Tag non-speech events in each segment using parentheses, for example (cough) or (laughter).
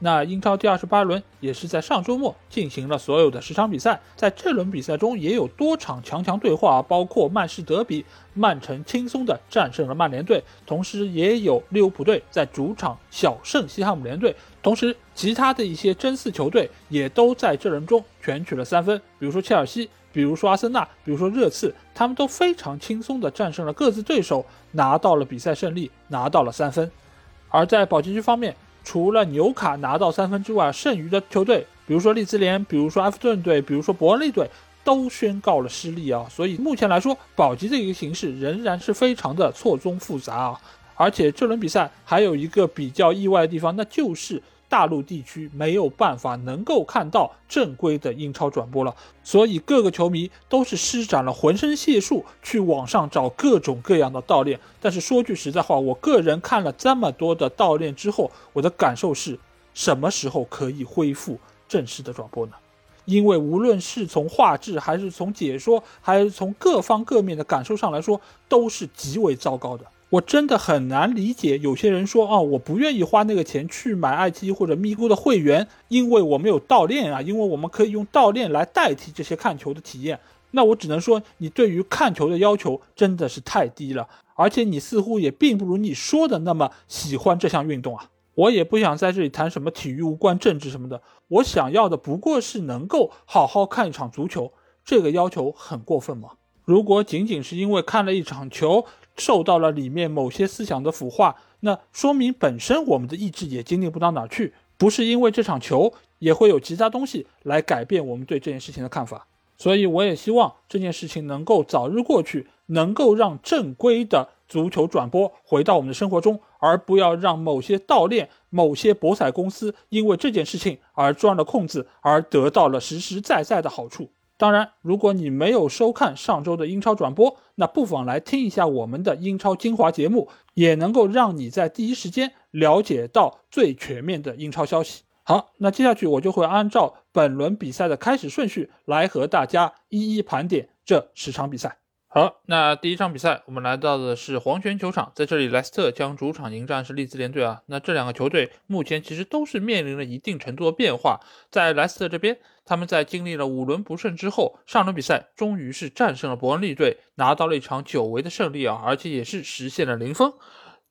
那英超第二十八轮也是在上周末进行了所有的十场比赛，在这轮比赛中也有多场强强对话，包括曼市德比，曼城轻松的战胜了曼联队，同时也有利物浦队在主场小胜西汉姆联队，同时其他的一些争四球队也都在这轮中全取了三分，比如说切尔西，比如说阿森纳，比如说热刺，他们都非常轻松的战胜了各自对手，拿到了比赛胜利，拿到了三分。而在保级区方面，除了纽卡拿到三分之外，剩余的球队，比如说利兹联，比如说埃弗顿队，比如说伯恩利队，都宣告了失利啊。所以目前来说，保级的一个形势仍然是非常的错综复杂啊。而且这轮比赛还有一个比较意外的地方，那就是。大陆地区没有办法能够看到正规的英超转播了，所以各个球迷都是施展了浑身解数去网上找各种各样的盗链。但是说句实在话，我个人看了这么多的盗链之后，我的感受是，什么时候可以恢复正式的转播呢？因为无论是从画质，还是从解说，还是从各方各面的感受上来说，都是极为糟糕的。我真的很难理解，有些人说啊，我不愿意花那个钱去买爱奇艺或者咪咕的会员，因为我没有盗链啊，因为我们可以用盗链来代替这些看球的体验。那我只能说，你对于看球的要求真的是太低了，而且你似乎也并不如你说的那么喜欢这项运动啊。我也不想在这里谈什么体育无关政治什么的，我想要的不过是能够好好看一场足球，这个要求很过分吗？如果仅仅是因为看了一场球，受到了里面某些思想的腐化，那说明本身我们的意志也坚定不到哪去。不是因为这场球，也会有其他东西来改变我们对这件事情的看法。所以我也希望这件事情能够早日过去，能够让正规的足球转播回到我们的生活中，而不要让某些盗链、某些博彩公司因为这件事情而钻了空子，而得到了实实在在的好处。当然，如果你没有收看上周的英超转播，那不妨来听一下我们的英超精华节目，也能够让你在第一时间了解到最全面的英超消息。好，那接下去我就会按照本轮比赛的开始顺序来和大家一一盘点这十场比赛。好，那第一场比赛，我们来到的是黄泉球场，在这里，莱斯特将主场迎战是利兹联队啊。那这两个球队目前其实都是面临了一定程度的变化。在莱斯特这边，他们在经历了五轮不胜之后，上轮比赛终于是战胜了伯恩利队，拿到了一场久违的胜利啊，而且也是实现了零封。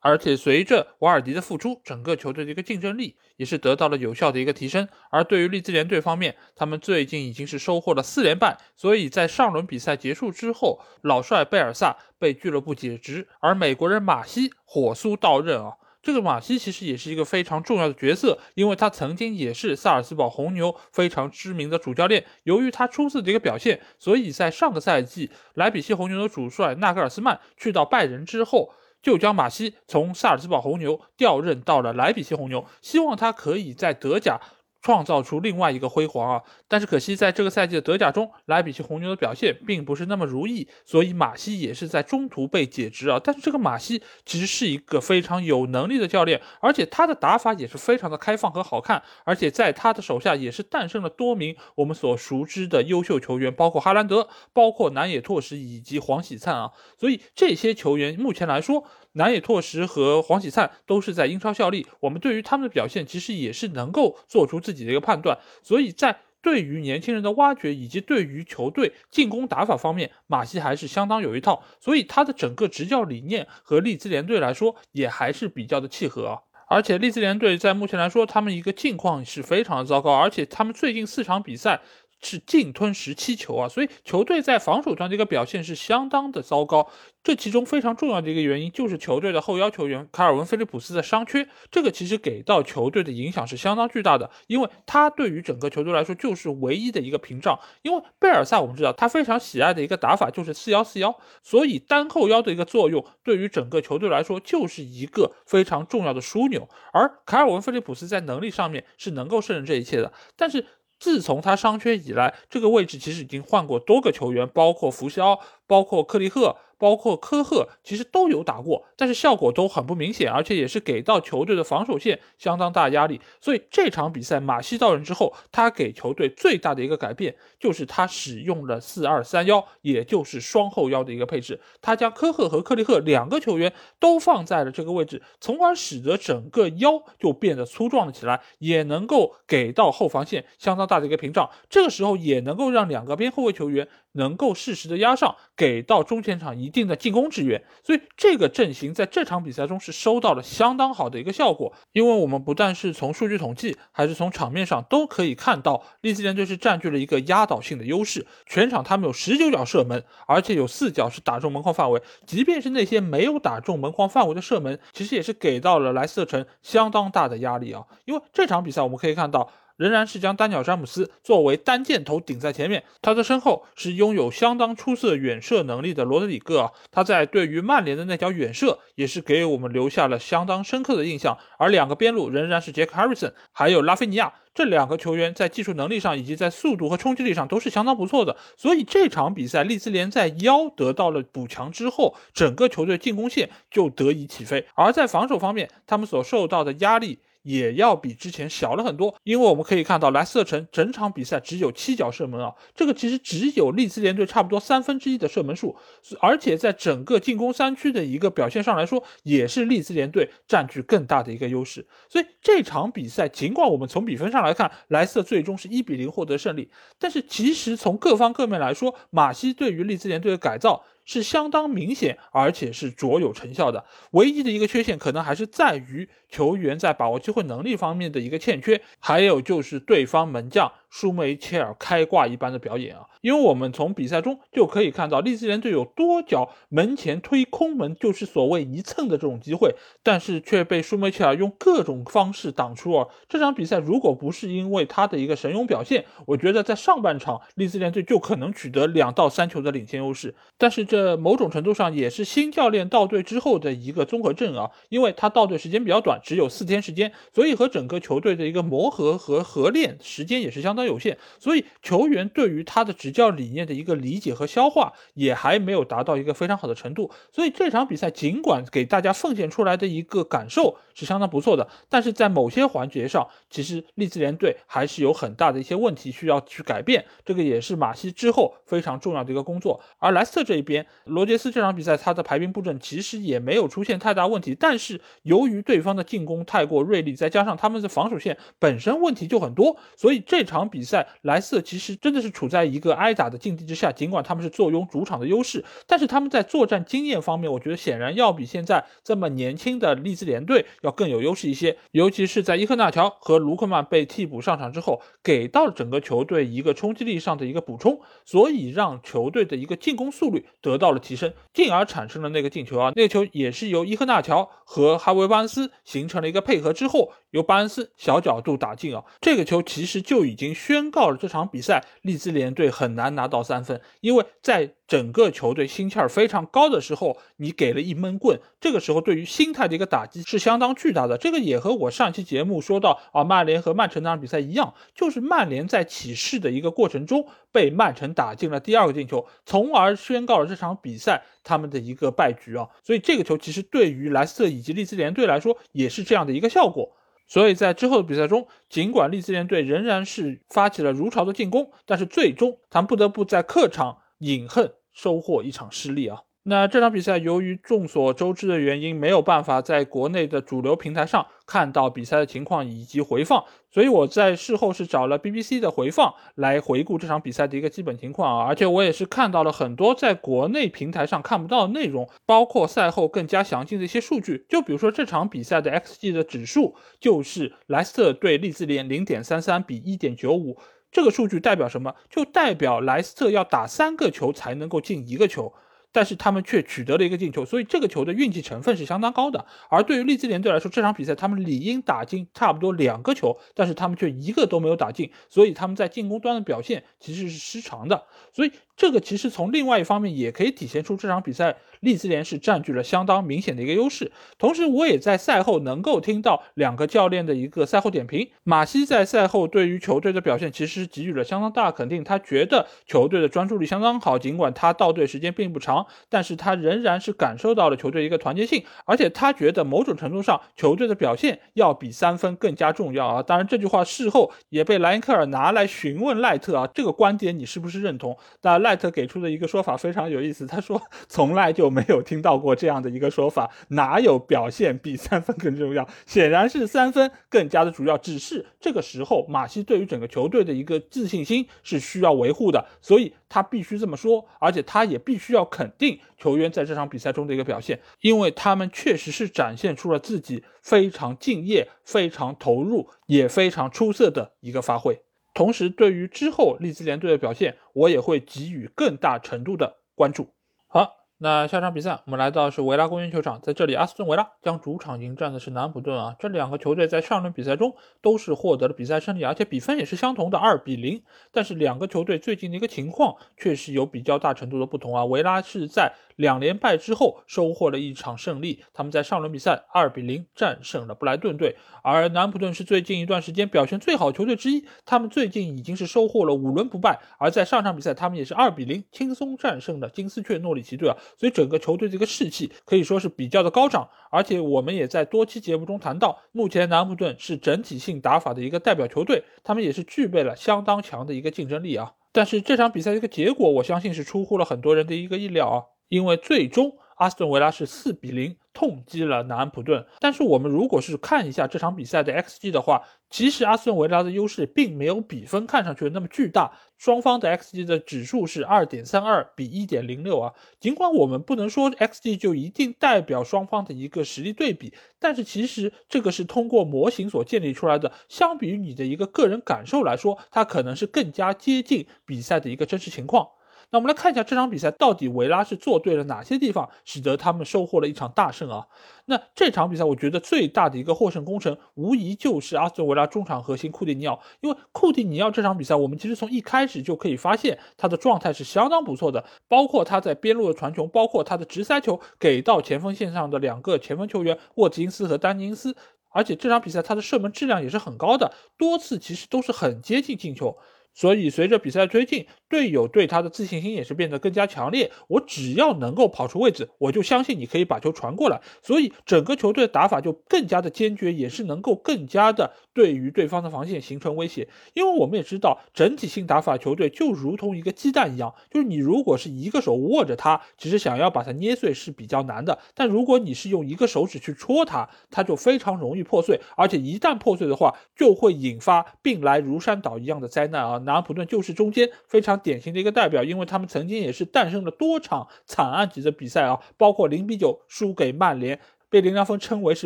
而且随着瓦尔迪的复出，整个球队的一个竞争力也是得到了有效的一个提升。而对于利兹联队方面，他们最近已经是收获了四连败，所以在上轮比赛结束之后，老帅贝尔萨被俱乐部解职，而美国人马西火速到任啊。这个马西其实也是一个非常重要的角色，因为他曾经也是萨尔斯堡红牛非常知名的主教练。由于他出色的一个表现，所以在上个赛季莱比锡红牛的主帅纳格尔斯曼去到拜仁之后。就将马西从萨尔茨堡红牛调任到了莱比锡红牛，希望他可以在德甲。创造出另外一个辉煌啊！但是可惜，在这个赛季的德甲中，莱比锡红牛的表现并不是那么如意，所以马西也是在中途被解职啊。但是这个马西其实是一个非常有能力的教练，而且他的打法也是非常的开放和好看，而且在他的手下也是诞生了多名我们所熟知的优秀球员，包括哈兰德，包括南野拓实以及黄喜灿啊。所以这些球员目前来说，南野拓实和黄喜灿都是在英超效力，我们对于他们的表现其实也是能够做出自己的一个判断。所以在对于年轻人的挖掘以及对于球队进攻打法方面，马西还是相当有一套。所以他的整个执教理念和利兹联队来说也还是比较的契合啊。而且利兹联队在目前来说，他们一个境况是非常的糟糕，而且他们最近四场比赛。是净吞十七球啊，所以球队在防守端的一个表现是相当的糟糕。这其中非常重要的一个原因就是球队的后腰球员卡尔文·菲利普斯的伤缺，这个其实给到球队的影响是相当巨大的，因为他对于整个球队来说就是唯一的一个屏障。因为贝尔萨我们知道他非常喜爱的一个打法就是四幺四幺，所以单后腰的一个作用对于整个球队来说就是一个非常重要的枢纽。而卡尔文·菲利普斯在能力上面是能够胜任这一切的，但是。自从他伤缺以来，这个位置其实已经换过多个球员，包括福肖，包括克利赫。包括科赫其实都有打过，但是效果都很不明显，而且也是给到球队的防守线相当大压力。所以这场比赛马西到任之后，他给球队最大的一个改变就是他使用了四二三幺，也就是双后腰的一个配置。他将科赫和克利赫两个球员都放在了这个位置，从而使得整个腰就变得粗壮了起来，也能够给到后防线相当大的一个屏障。这个时候也能够让两个边后卫球员。能够适时的压上，给到中前场一定的进攻支援，所以这个阵型在这场比赛中是收到了相当好的一个效果。因为我们不但是从数据统计，还是从场面上都可以看到，利兹联队是占据了一个压倒性的优势。全场他们有十九脚射门，而且有四脚是打中门框范围。即便是那些没有打中门框范围的射门，其实也是给到了莱斯特城相当大的压力啊。因为这场比赛我们可以看到。仍然是将丹尼尔·詹姆斯作为单箭头顶在前面，他的身后是拥有相当出色远射能力的罗德里戈啊，他在对于曼联的那脚远射也是给我们留下了相当深刻的印象。而两个边路仍然是杰克·哈里森还有拉菲尼亚这两个球员，在技术能力上以及在速度和冲击力上都是相当不错的。所以这场比赛，利兹联在腰得到了补强之后，整个球队进攻线就得以起飞。而在防守方面，他们所受到的压力。也要比之前小了很多，因为我们可以看到莱斯特城整场比赛只有七脚射门啊，这个其实只有利兹联队差不多三分之一的射门数，而且在整个进攻三区的一个表现上来说，也是利兹联队占据更大的一个优势。所以这场比赛，尽管我们从比分上来看，莱斯特最终是一比零获得胜利，但是其实从各方各面来说，马西对于利兹联队的改造。是相当明显，而且是卓有成效的。唯一的一个缺陷，可能还是在于球员在把握机会能力方面的一个欠缺，还有就是对方门将。舒梅切尔开挂一般的表演啊！因为我们从比赛中就可以看到，利兹联队有多脚门前推空门，就是所谓一蹭的这种机会，但是却被舒梅切尔用各种方式挡出啊！这场比赛如果不是因为他的一个神勇表现，我觉得在上半场利兹联队就可能取得两到三球的领先优势。但是这某种程度上也是新教练到队之后的一个综合症啊！因为他到队时间比较短，只有四天时间，所以和整个球队的一个磨合和合练时间也是相。当有限，所以球员对于他的执教理念的一个理解和消化也还没有达到一个非常好的程度。所以这场比赛尽管给大家奉献出来的一个感受是相当不错的，但是在某些环节上，其实利兹联队还是有很大的一些问题需要去改变。这个也是马西之后非常重要的一个工作。而莱斯特这一边，罗杰斯这场比赛他的排兵布阵其实也没有出现太大问题，但是由于对方的进攻太过锐利，再加上他们的防守线本身问题就很多，所以这场。比赛莱斯特其实真的是处在一个挨打的境地之下，尽管他们是坐拥主场的优势，但是他们在作战经验方面，我觉得显然要比现在这么年轻的利兹联队要更有优势一些。尤其是在伊克纳乔和卢克曼被替补上场之后，给到了整个球队一个冲击力上的一个补充，所以让球队的一个进攻速率得到了提升，进而产生了那个进球啊。那个球也是由伊克纳乔和哈维巴恩斯形成了一个配合之后，由巴恩斯小角度打进啊。这个球其实就已经。宣告了这场比赛，利兹联队很难拿到三分，因为在整个球队心气儿非常高的时候，你给了一闷棍，这个时候对于心态的一个打击是相当巨大的。这个也和我上期节目说到啊，曼联和曼城那场比赛一样，就是曼联在起势的一个过程中被曼城打进了第二个进球，从而宣告了这场比赛他们的一个败局啊。所以这个球其实对于莱斯特以及利兹联队来说也是这样的一个效果。所以在之后的比赛中，尽管利兹联队仍然是发起了如潮的进攻，但是最终他们不得不在客场饮恨收获一场失利啊。那这场比赛由于众所周知的原因，没有办法在国内的主流平台上看到比赛的情况以及回放，所以我在事后是找了 BBC 的回放来回顾这场比赛的一个基本情况啊，而且我也是看到了很多在国内平台上看不到的内容，包括赛后更加详尽的一些数据，就比如说这场比赛的 XG 的指数就是莱斯特对利兹联零点三三比一点九五，这个数据代表什么？就代表莱斯特要打三个球才能够进一个球。但是他们却取得了一个进球，所以这个球的运气成分是相当高的。而对于利兹联队来说，这场比赛他们理应打进差不多两个球，但是他们却一个都没有打进，所以他们在进攻端的表现其实是失常的。所以这个其实从另外一方面也可以体现出这场比赛利兹联是占据了相当明显的一个优势。同时，我也在赛后能够听到两个教练的一个赛后点评。马西在赛后对于球队的表现其实是给予了相当大肯定，他觉得球队的专注力相当好，尽管他到队时间并不长，但是他仍然是感受到了球队一个团结性，而且他觉得某种程度上球队的表现要比三分更加重要啊。当然，这句话事后也被莱因克尔拿来询问赖特啊，这个观点你是不是认同？但赖特给出的一个说法非常有意思，他说从来就没有听到过这样的一个说法，哪有表现比三分更重要？显然是三分更加的主要。只是这个时候，马西对于整个球队的一个自信心是需要维护的，所以他必须这么说，而且他也必须要肯定球员在这场比赛中的一个表现，因为他们确实是展现出了自己非常敬业、非常投入、也非常出色的一个发挥。同时，对于之后利兹联队的表现，我也会给予更大程度的关注。好，那下场比赛我们来到是维拉公园球场，在这里，阿斯顿维拉将主场迎战的是南普顿啊。这两个球队在上轮比赛中都是获得了比赛胜利，而且比分也是相同的二比零。但是两个球队最近的一个情况确实有比较大程度的不同啊。维拉是在两连败之后收获了一场胜利，他们在上轮比赛二比零战胜了布莱顿队，而南普顿是最近一段时间表现最好的球队之一，他们最近已经是收获了五轮不败，而在上场比赛他们也是二比零轻松战胜了金丝雀诺里奇队啊，所以整个球队这个士气可以说是比较的高涨，而且我们也在多期节目中谈到，目前南普顿是整体性打法的一个代表球队，他们也是具备了相当强的一个竞争力啊，但是这场比赛的一个结果，我相信是出乎了很多人的一个意料啊。因为最终阿斯顿维拉是四比零痛击了南安普顿，但是我们如果是看一下这场比赛的 xG 的话，其实阿斯顿维拉的优势并没有比分看上去那么巨大，双方的 xG 的指数是二点三二比一点零六啊。尽管我们不能说 xG 就一定代表双方的一个实力对比，但是其实这个是通过模型所建立出来的，相比于你的一个个人感受来说，它可能是更加接近比赛的一个真实情况。那我们来看一下这场比赛到底维拉是做对了哪些地方，使得他们收获了一场大胜啊？那这场比赛我觉得最大的一个获胜功臣，无疑就是阿斯顿维拉中场核心库蒂尼奥，因为库蒂尼奥这场比赛我们其实从一开始就可以发现他的状态是相当不错的，包括他在边路的传球，包括他的直塞球给到前锋线上的两个前锋球员沃金斯和丹尼斯，而且这场比赛他的射门质量也是很高的，多次其实都是很接近进球。所以，随着比赛推进，队友对他的自信心也是变得更加强烈。我只要能够跑出位置，我就相信你可以把球传过来。所以，整个球队的打法就更加的坚决，也是能够更加的对于对方的防线形成威胁。因为我们也知道，整体性打法球队就如同一个鸡蛋一样，就是你如果是一个手握着它，其实想要把它捏碎是比较难的。但如果你是用一个手指去戳它，它就非常容易破碎。而且一旦破碎的话，就会引发病来如山倒一样的灾难啊！南安普顿就是中间非常典型的一个代表，因为他们曾经也是诞生了多场惨案级的比赛啊，包括零比九输给曼联，被林良锋称为是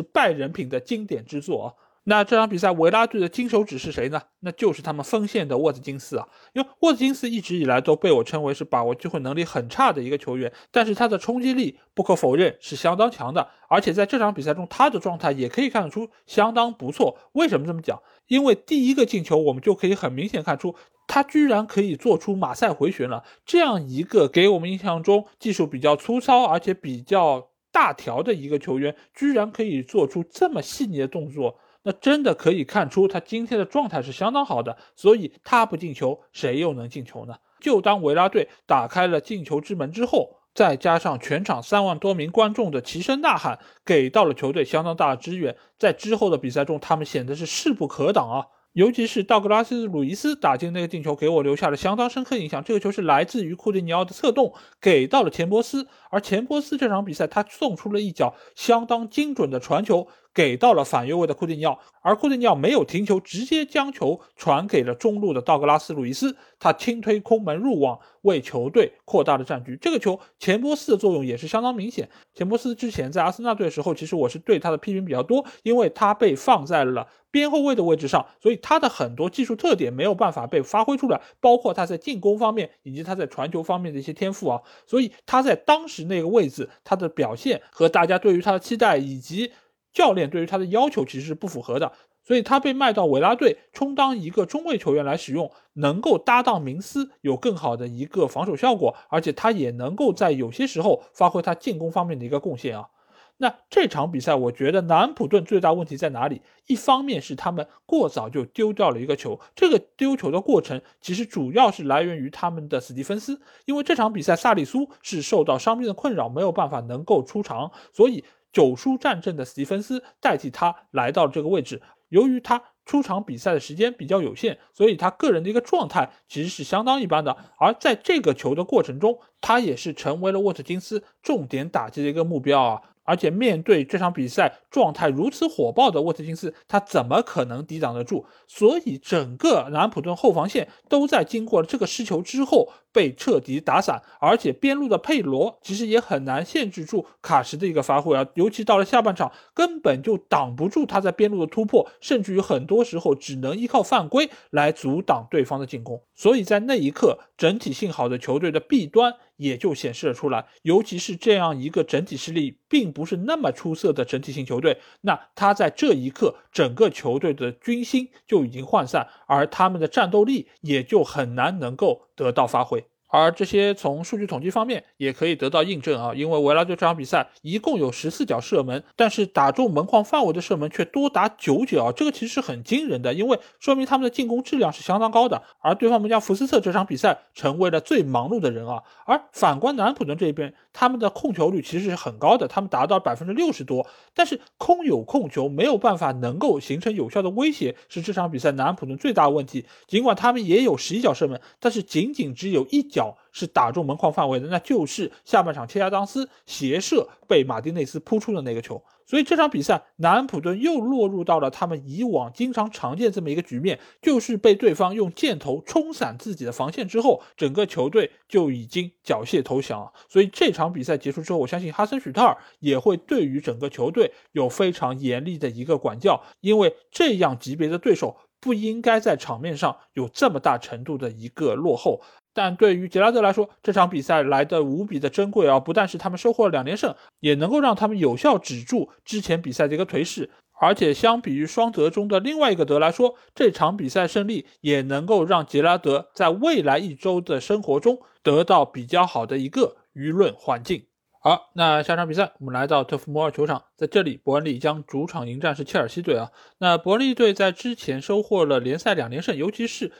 败人品的经典之作啊。那这场比赛维拉队的金手指是谁呢？那就是他们锋线的沃兹金斯啊，因为沃兹金斯一直以来都被我称为是把握机会能力很差的一个球员，但是他的冲击力不可否认是相当强的，而且在这场比赛中他的状态也可以看得出相当不错。为什么这么讲？因为第一个进球我们就可以很明显看出。他居然可以做出马赛回旋了，这样一个给我们印象中技术比较粗糙而且比较大条的一个球员，居然可以做出这么细腻的动作，那真的可以看出他今天的状态是相当好的。所以他不进球，谁又能进球呢？就当维拉队打开了进球之门之后，再加上全场三万多名观众的齐声呐喊，给到了球队相当大的支援，在之后的比赛中，他们显得是势不可挡啊。尤其是道格拉斯·鲁伊斯打进那个进球，给我留下了相当深刻印象。这个球是来自于库蒂尼奥的侧动，给到了钱伯斯，而钱伯斯这场比赛他送出了一脚相当精准的传球。给到了反越位的库蒂尼奥，而库蒂尼奥没有停球，直接将球传给了中路的道格拉斯·路易斯，他轻推空门入网，为球队扩大了战局。这个球钱波斯的作用也是相当明显。钱波斯之前在阿森纳队的时候，其实我是对他的批评比较多，因为他被放在了边后卫的位置上，所以他的很多技术特点没有办法被发挥出来，包括他在进攻方面以及他在传球方面的一些天赋啊，所以他在当时那个位置，他的表现和大家对于他的期待以及。教练对于他的要求其实是不符合的，所以他被卖到维拉队充当一个中卫球员来使用，能够搭档明斯，有更好的一个防守效果，而且他也能够在有些时候发挥他进攻方面的一个贡献啊。那这场比赛，我觉得南安普顿最大问题在哪里？一方面是他们过早就丢掉了一个球，这个丢球的过程其实主要是来源于他们的史蒂芬斯，因为这场比赛萨利苏是受到伤病的困扰，没有办法能够出场，所以九叔战阵的史蒂芬斯代替他来到了这个位置。由于他出场比赛的时间比较有限，所以他个人的一个状态其实是相当一般的。而在这个球的过程中，他也是成为了沃特金斯重点打击的一个目标啊。而且面对这场比赛状态如此火爆的沃特金斯，他怎么可能抵挡得住？所以整个南普顿后防线都在经过了这个失球之后被彻底打散，而且边路的佩罗其实也很难限制住卡什的一个发挥啊，尤其到了下半场根本就挡不住他在边路的突破，甚至于很多时候只能依靠犯规来阻挡对方的进攻。所以在那一刻，整体性好的球队的弊端。也就显示了出来，尤其是这样一个整体实力并不是那么出色的整体性球队，那他在这一刻，整个球队的军心就已经涣散，而他们的战斗力也就很难能够得到发挥。而这些从数据统计方面也可以得到印证啊，因为维拉队这场比赛一共有十四脚射门，但是打中门框范围的射门却多达九脚，这个其实是很惊人的，因为说明他们的进攻质量是相当高的。而对方门将福斯特这场比赛成为了最忙碌的人啊，而反观南普顿这边，他们的控球率其实是很高的，他们达到百分之六十多，但是空有控球没有办法能够形成有效的威胁，是这场比赛南普顿最大的问题。尽管他们也有十一脚射门，但是仅仅只有一脚。是打中门框范围的，那就是下半场切亚当斯斜射被马丁内斯扑出的那个球。所以这场比赛，南安普顿又落入到了他们以往经常常见这么一个局面，就是被对方用箭头冲散自己的防线之后，整个球队就已经缴械投降。所以这场比赛结束之后，我相信哈森许特尔也会对于整个球队有非常严厉的一个管教，因为这样级别的对手不应该在场面上有这么大程度的一个落后。但对于杰拉德来说，这场比赛来的无比的珍贵啊！不但是他们收获了两连胜，也能够让他们有效止住之前比赛的一个颓势。而且相比于双德中的另外一个德来说，这场比赛胜利也能够让杰拉德在未来一周的生活中得到比较好的一个舆论环境。好，那下场比赛我们来到特福摩尔球场，在这里伯恩利将主场迎战是切尔西队啊。那伯恩利队在之前收获了联赛两连胜，尤其是。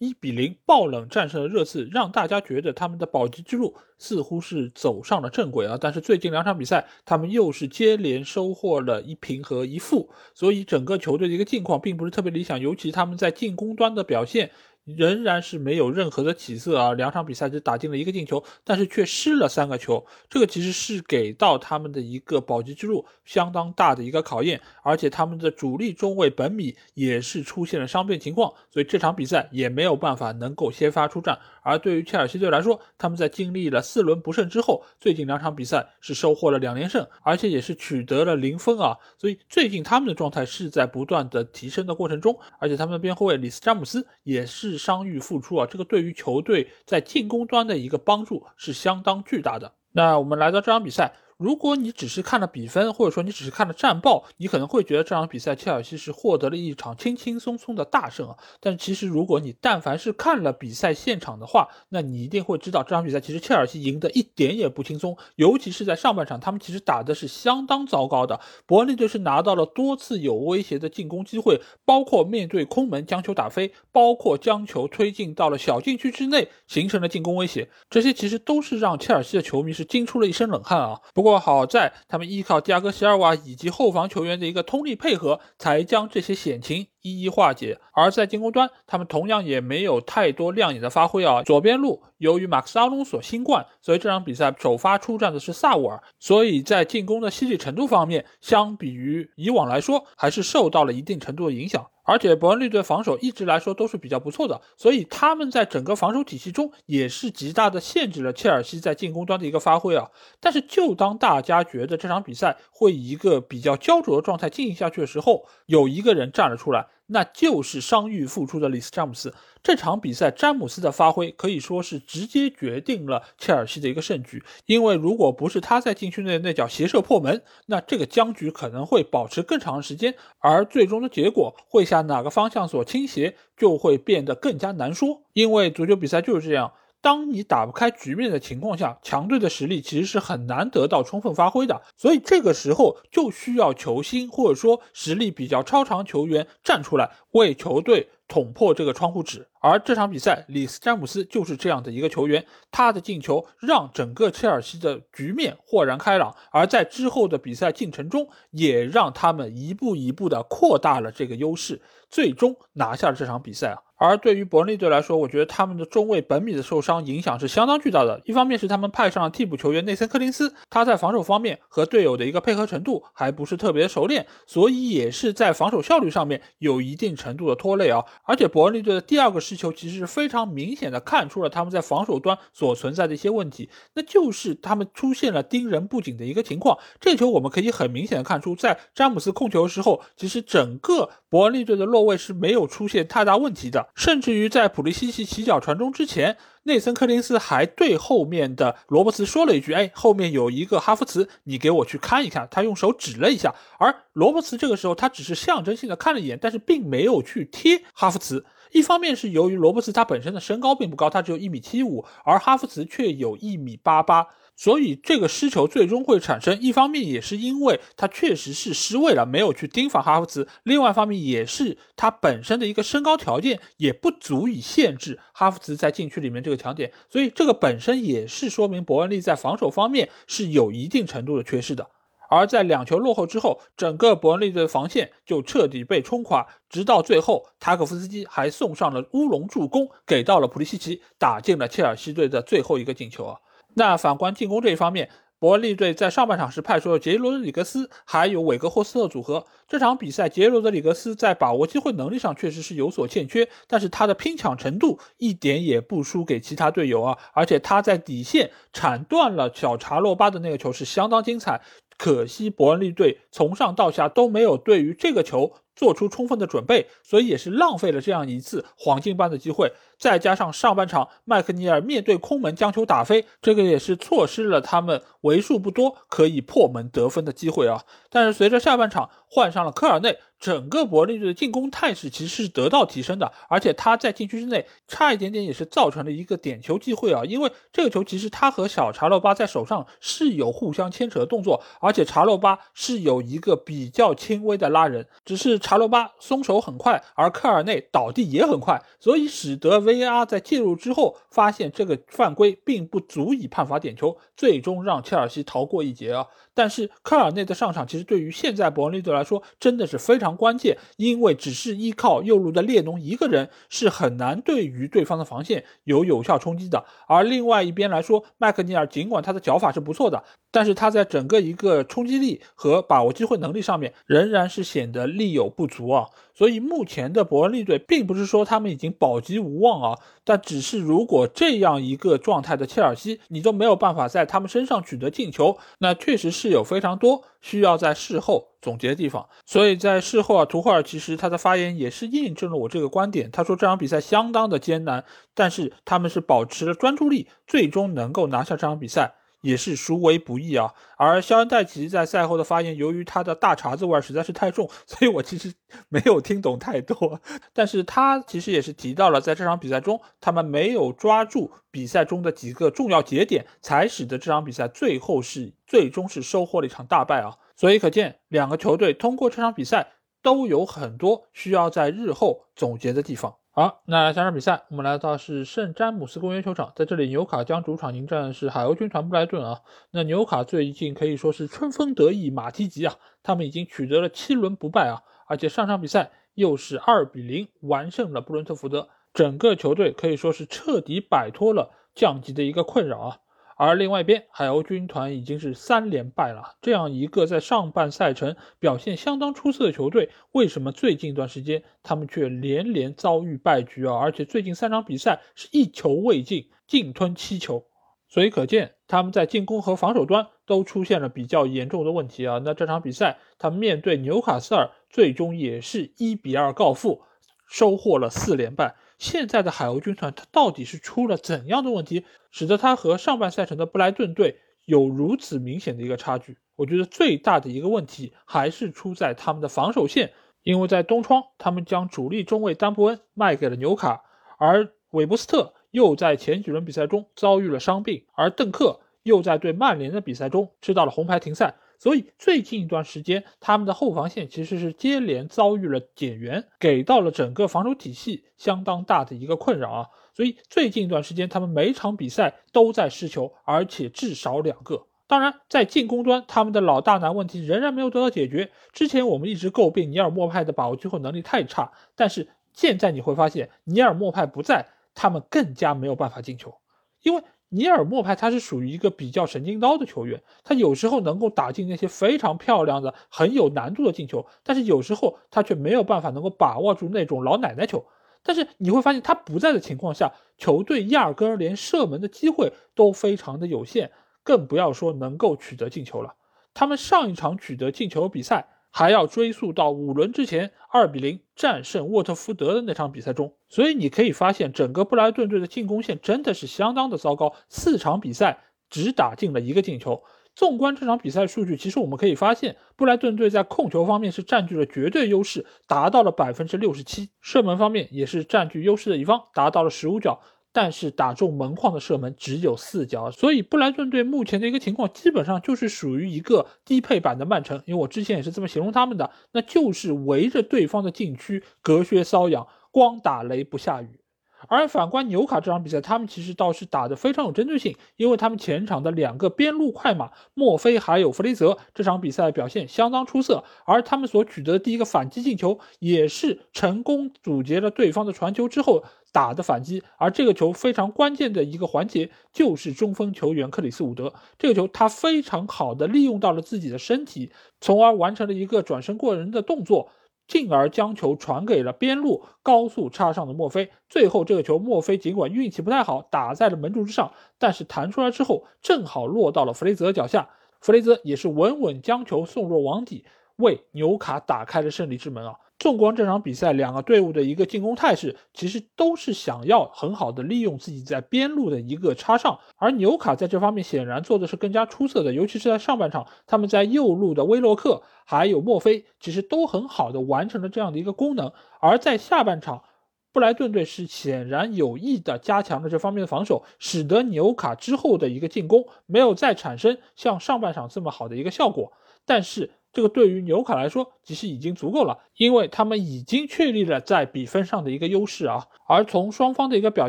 一比零爆冷战胜了热刺，让大家觉得他们的保级之路似乎是走上了正轨啊！但是最近两场比赛，他们又是接连收获了一平和一负，所以整个球队的一个境况并不是特别理想，尤其他们在进攻端的表现。仍然是没有任何的起色啊！两场比赛只打进了一个进球，但是却失了三个球，这个其实是给到他们的一个保级之路相当大的一个考验。而且他们的主力中卫本米也是出现了伤病情况，所以这场比赛也没有办法能够先发出战。而对于切尔西队来说，他们在经历了四轮不胜之后，最近两场比赛是收获了两连胜，而且也是取得了零分啊！所以最近他们的状态是在不断的提升的过程中，而且他们的边后卫里斯詹姆斯也是。伤愈复出啊，这个对于球队在进攻端的一个帮助是相当巨大的。那我们来到这场比赛。如果你只是看了比分，或者说你只是看了战报，你可能会觉得这场比赛切尔西是获得了一场轻轻松松的大胜啊。但其实，如果你但凡是看了比赛现场的话，那你一定会知道这场比赛其实切尔西赢得一点也不轻松。尤其是在上半场，他们其实打的是相当糟糕的。伯恩利队是拿到了多次有威胁的进攻机会，包括面对空门将球打飞，包括将球推进到了小禁区之内，形成了进攻威胁。这些其实都是让切尔西的球迷是惊出了一身冷汗啊。不过，不过好在他们依靠迪亚戈·席尔瓦以及后防球员的一个通力配合，才将这些险情一一化解。而在进攻端，他们同样也没有太多亮眼的发挥啊。左边路由于马克斯·阿隆索新冠，所以这场比赛首发出战的是萨沃尔，所以在进攻的犀利程度方面，相比于以往来说，还是受到了一定程度的影响。而且伯恩利队防守一直来说都是比较不错的，所以他们在整个防守体系中也是极大的限制了切尔西在进攻端的一个发挥啊。但是就当大家觉得这场比赛会以一个比较焦灼的状态进行下去的时候，有一个人站了出来。那就是伤愈复出的里斯詹姆斯。这场比赛，詹姆斯的发挥可以说是直接决定了切尔西的一个胜局。因为如果不是他在禁区内那脚斜射破门，那这个僵局可能会保持更长时间，而最终的结果会向哪个方向所倾斜，就会变得更加难说。因为足球比赛就是这样。当你打不开局面的情况下，强队的实力其实是很难得到充分发挥的，所以这个时候就需要球星或者说实力比较超常球员站出来为球队捅破这个窗户纸。而这场比赛，里斯詹姆斯就是这样的一个球员，他的进球让整个切尔西的局面豁然开朗，而在之后的比赛进程中，也让他们一步一步的扩大了这个优势，最终拿下了这场比赛。而对于伯恩利队来说，我觉得他们的中卫本米的受伤影响是相当巨大的。一方面是他们派上了替补球员内森·柯林斯，他在防守方面和队友的一个配合程度还不是特别熟练，所以也是在防守效率上面有一定程度的拖累啊。而且伯恩利队的第二个失球其实是非常明显的看出了他们在防守端所存在的一些问题，那就是他们出现了盯人不紧的一个情况。这球我们可以很明显的看出，在詹姆斯控球的时候，其实整个伯恩利队的落位是没有出现太大问题的。甚至于在普利西奇起脚传中之前，内森·柯林斯还对后面的罗伯茨说了一句：“哎，后面有一个哈弗茨，你给我去看一看。”他用手指了一下，而罗伯茨这个时候他只是象征性的看了一眼，但是并没有去贴哈弗茨。一方面是由于罗伯茨他本身的身高并不高，他只有一米七五，而哈弗茨却有一米八八。所以这个失球最终会产生，一方面也是因为他确实是失位了，没有去盯防哈弗茨；另外一方面也是他本身的一个身高条件也不足以限制哈弗茨在禁区里面这个强点，所以这个本身也是说明伯恩利在防守方面是有一定程度的缺失的。而在两球落后之后，整个伯恩利队的防线就彻底被冲垮，直到最后塔可夫斯基还送上了乌龙助攻，给到了普利西奇，打进了切尔西队的最后一个进球啊。那反观进攻这一方面，伯恩利队在上半场时派出了杰罗德里格斯还有韦格霍斯特组合。这场比赛，杰罗德里格斯在把握机会能力上确实是有所欠缺，但是他的拼抢程度一点也不输给其他队友啊！而且他在底线铲断了小查洛巴的那个球是相当精彩。可惜伯恩利队从上到下都没有对于这个球做出充分的准备，所以也是浪费了这样一次黄金般的机会。再加上上半场麦克尼尔面对空门将球打飞，这个也是错失了他们为数不多可以破门得分的机会啊！但是随着下半场换上了科尔内，整个伯利队的进攻态势其实是得到提升的，而且他在禁区之内差一点点也是造成了一个点球机会啊！因为这个球其实他和小查洛巴在手上是有互相牵扯的动作，而且查洛巴是有一个比较轻微的拉人，只是查洛巴松手很快，而科尔内倒地也很快，所以使得。VAR 在介入之后，发现这个犯规并不足以判罚点球，最终让切尔西逃过一劫啊。但是科尔内的上场，其实对于现在伯恩利队来说真的是非常关键，因为只是依靠右路的列侬一个人是很难对于对方的防线有有效冲击的。而另外一边来说，麦克尼尔尽管他的脚法是不错的，但是他在整个一个冲击力和把握机会能力上面仍然是显得力有不足啊。所以目前的伯恩利队并不是说他们已经保级无望啊，但只是如果这样一个状态的切尔西你都没有办法在他们身上取得进球，那确实是有非常多需要在事后总结的地方。所以在事后啊，图赫尔其实他的发言也是印证了我这个观点。他说这场比赛相当的艰难，但是他们是保持了专注力，最终能够拿下这场比赛。也是殊为不易啊！而肖恩戴奇在赛后的发言，由于他的大碴子味实在是太重，(laughs) 所以我其实没有听懂太多。但是他其实也是提到了，在这场比赛中，他们没有抓住比赛中的几个重要节点，才使得这场比赛最后是最终是收获了一场大败啊！所以可见，两个球队通过这场比赛都有很多需要在日后总结的地方。好，那下场比赛我们来到是圣詹姆斯公园球场，在这里纽卡将主场迎战是海鸥军团布莱顿啊。那纽卡最近可以说是春风得意马蹄疾啊，他们已经取得了七轮不败啊，而且上场比赛又是二比零完胜了布伦特福德，整个球队可以说是彻底摆脱了降级的一个困扰啊。而另外一边，海鸥军团已经是三连败了。这样一个在上半赛程表现相当出色的球队，为什么最近一段时间他们却连连遭遇败局啊？而且最近三场比赛是一球未进，净吞七球，所以可见他们在进攻和防守端都出现了比较严重的问题啊。那这场比赛他们面对纽卡斯尔最终也是一比二告负，收获了四连败。现在的海鸥军团，它到底是出了怎样的问题，使得它和上半赛程的布莱顿队有如此明显的一个差距？我觉得最大的一个问题还是出在他们的防守线，因为在东窗，他们将主力中卫丹布恩卖给了纽卡，而韦伯斯特又在前几轮比赛中遭遇了伤病，而邓克又在对曼联的比赛中吃到了红牌停赛。所以最近一段时间，他们的后防线其实是接连遭遇了减员，给到了整个防守体系相当大的一个困扰啊。所以最近一段时间，他们每场比赛都在失球，而且至少两个。当然，在进攻端，他们的老大难问题仍然没有得到解决。之前我们一直诟病尼尔莫派的把握机会能力太差，但是现在你会发现，尼尔莫派不在，他们更加没有办法进球，因为。尼尔莫派他是属于一个比较神经刀的球员，他有时候能够打进那些非常漂亮的、很有难度的进球，但是有时候他却没有办法能够把握住那种老奶奶球。但是你会发现他不在的情况下，球队压根连射门的机会都非常的有限，更不要说能够取得进球了。他们上一场取得进球比赛。还要追溯到五轮之前二比零战胜沃特福德的那场比赛中，所以你可以发现，整个布莱顿队的进攻线真的是相当的糟糕，四场比赛只打进了一个进球。纵观这场比赛数据，其实我们可以发现，布莱顿队在控球方面是占据了绝对优势，达到了百分之六十七；射门方面也是占据优势的一方，达到了十五脚。但是打中门框的射门只有四脚，所以布莱顿队目前的一个情况基本上就是属于一个低配版的曼城，因为我之前也是这么形容他们的，那就是围着对方的禁区隔靴搔痒，光打雷不下雨。而反观纽卡这场比赛，他们其实倒是打得非常有针对性，因为他们前场的两个边路快马莫菲还有弗雷泽这场比赛表现相当出色，而他们所取得的第一个反击进球也是成功阻截了对方的传球之后打的反击，而这个球非常关键的一个环节就是中锋球员克里斯伍德，这个球他非常好的利用到了自己的身体，从而完成了一个转身过人的动作。进而将球传给了边路高速插上的墨菲，最后这个球墨菲尽管运气不太好，打在了门柱之上，但是弹出来之后正好落到了弗雷泽脚下，弗雷泽也是稳稳将球送入网底，为纽卡打开了胜利之门啊。纵观这场比赛，两个队伍的一个进攻态势，其实都是想要很好的利用自己在边路的一个插上，而纽卡在这方面显然做的是更加出色的，尤其是在上半场，他们在右路的威洛克还有墨菲，其实都很好的完成了这样的一个功能，而在下半场，布莱顿队是显然有意的加强了这方面的防守，使得纽卡之后的一个进攻没有再产生像上半场这么好的一个效果，但是。这个对于纽卡来说，其实已经足够了，因为他们已经确立了在比分上的一个优势啊。而从双方的一个表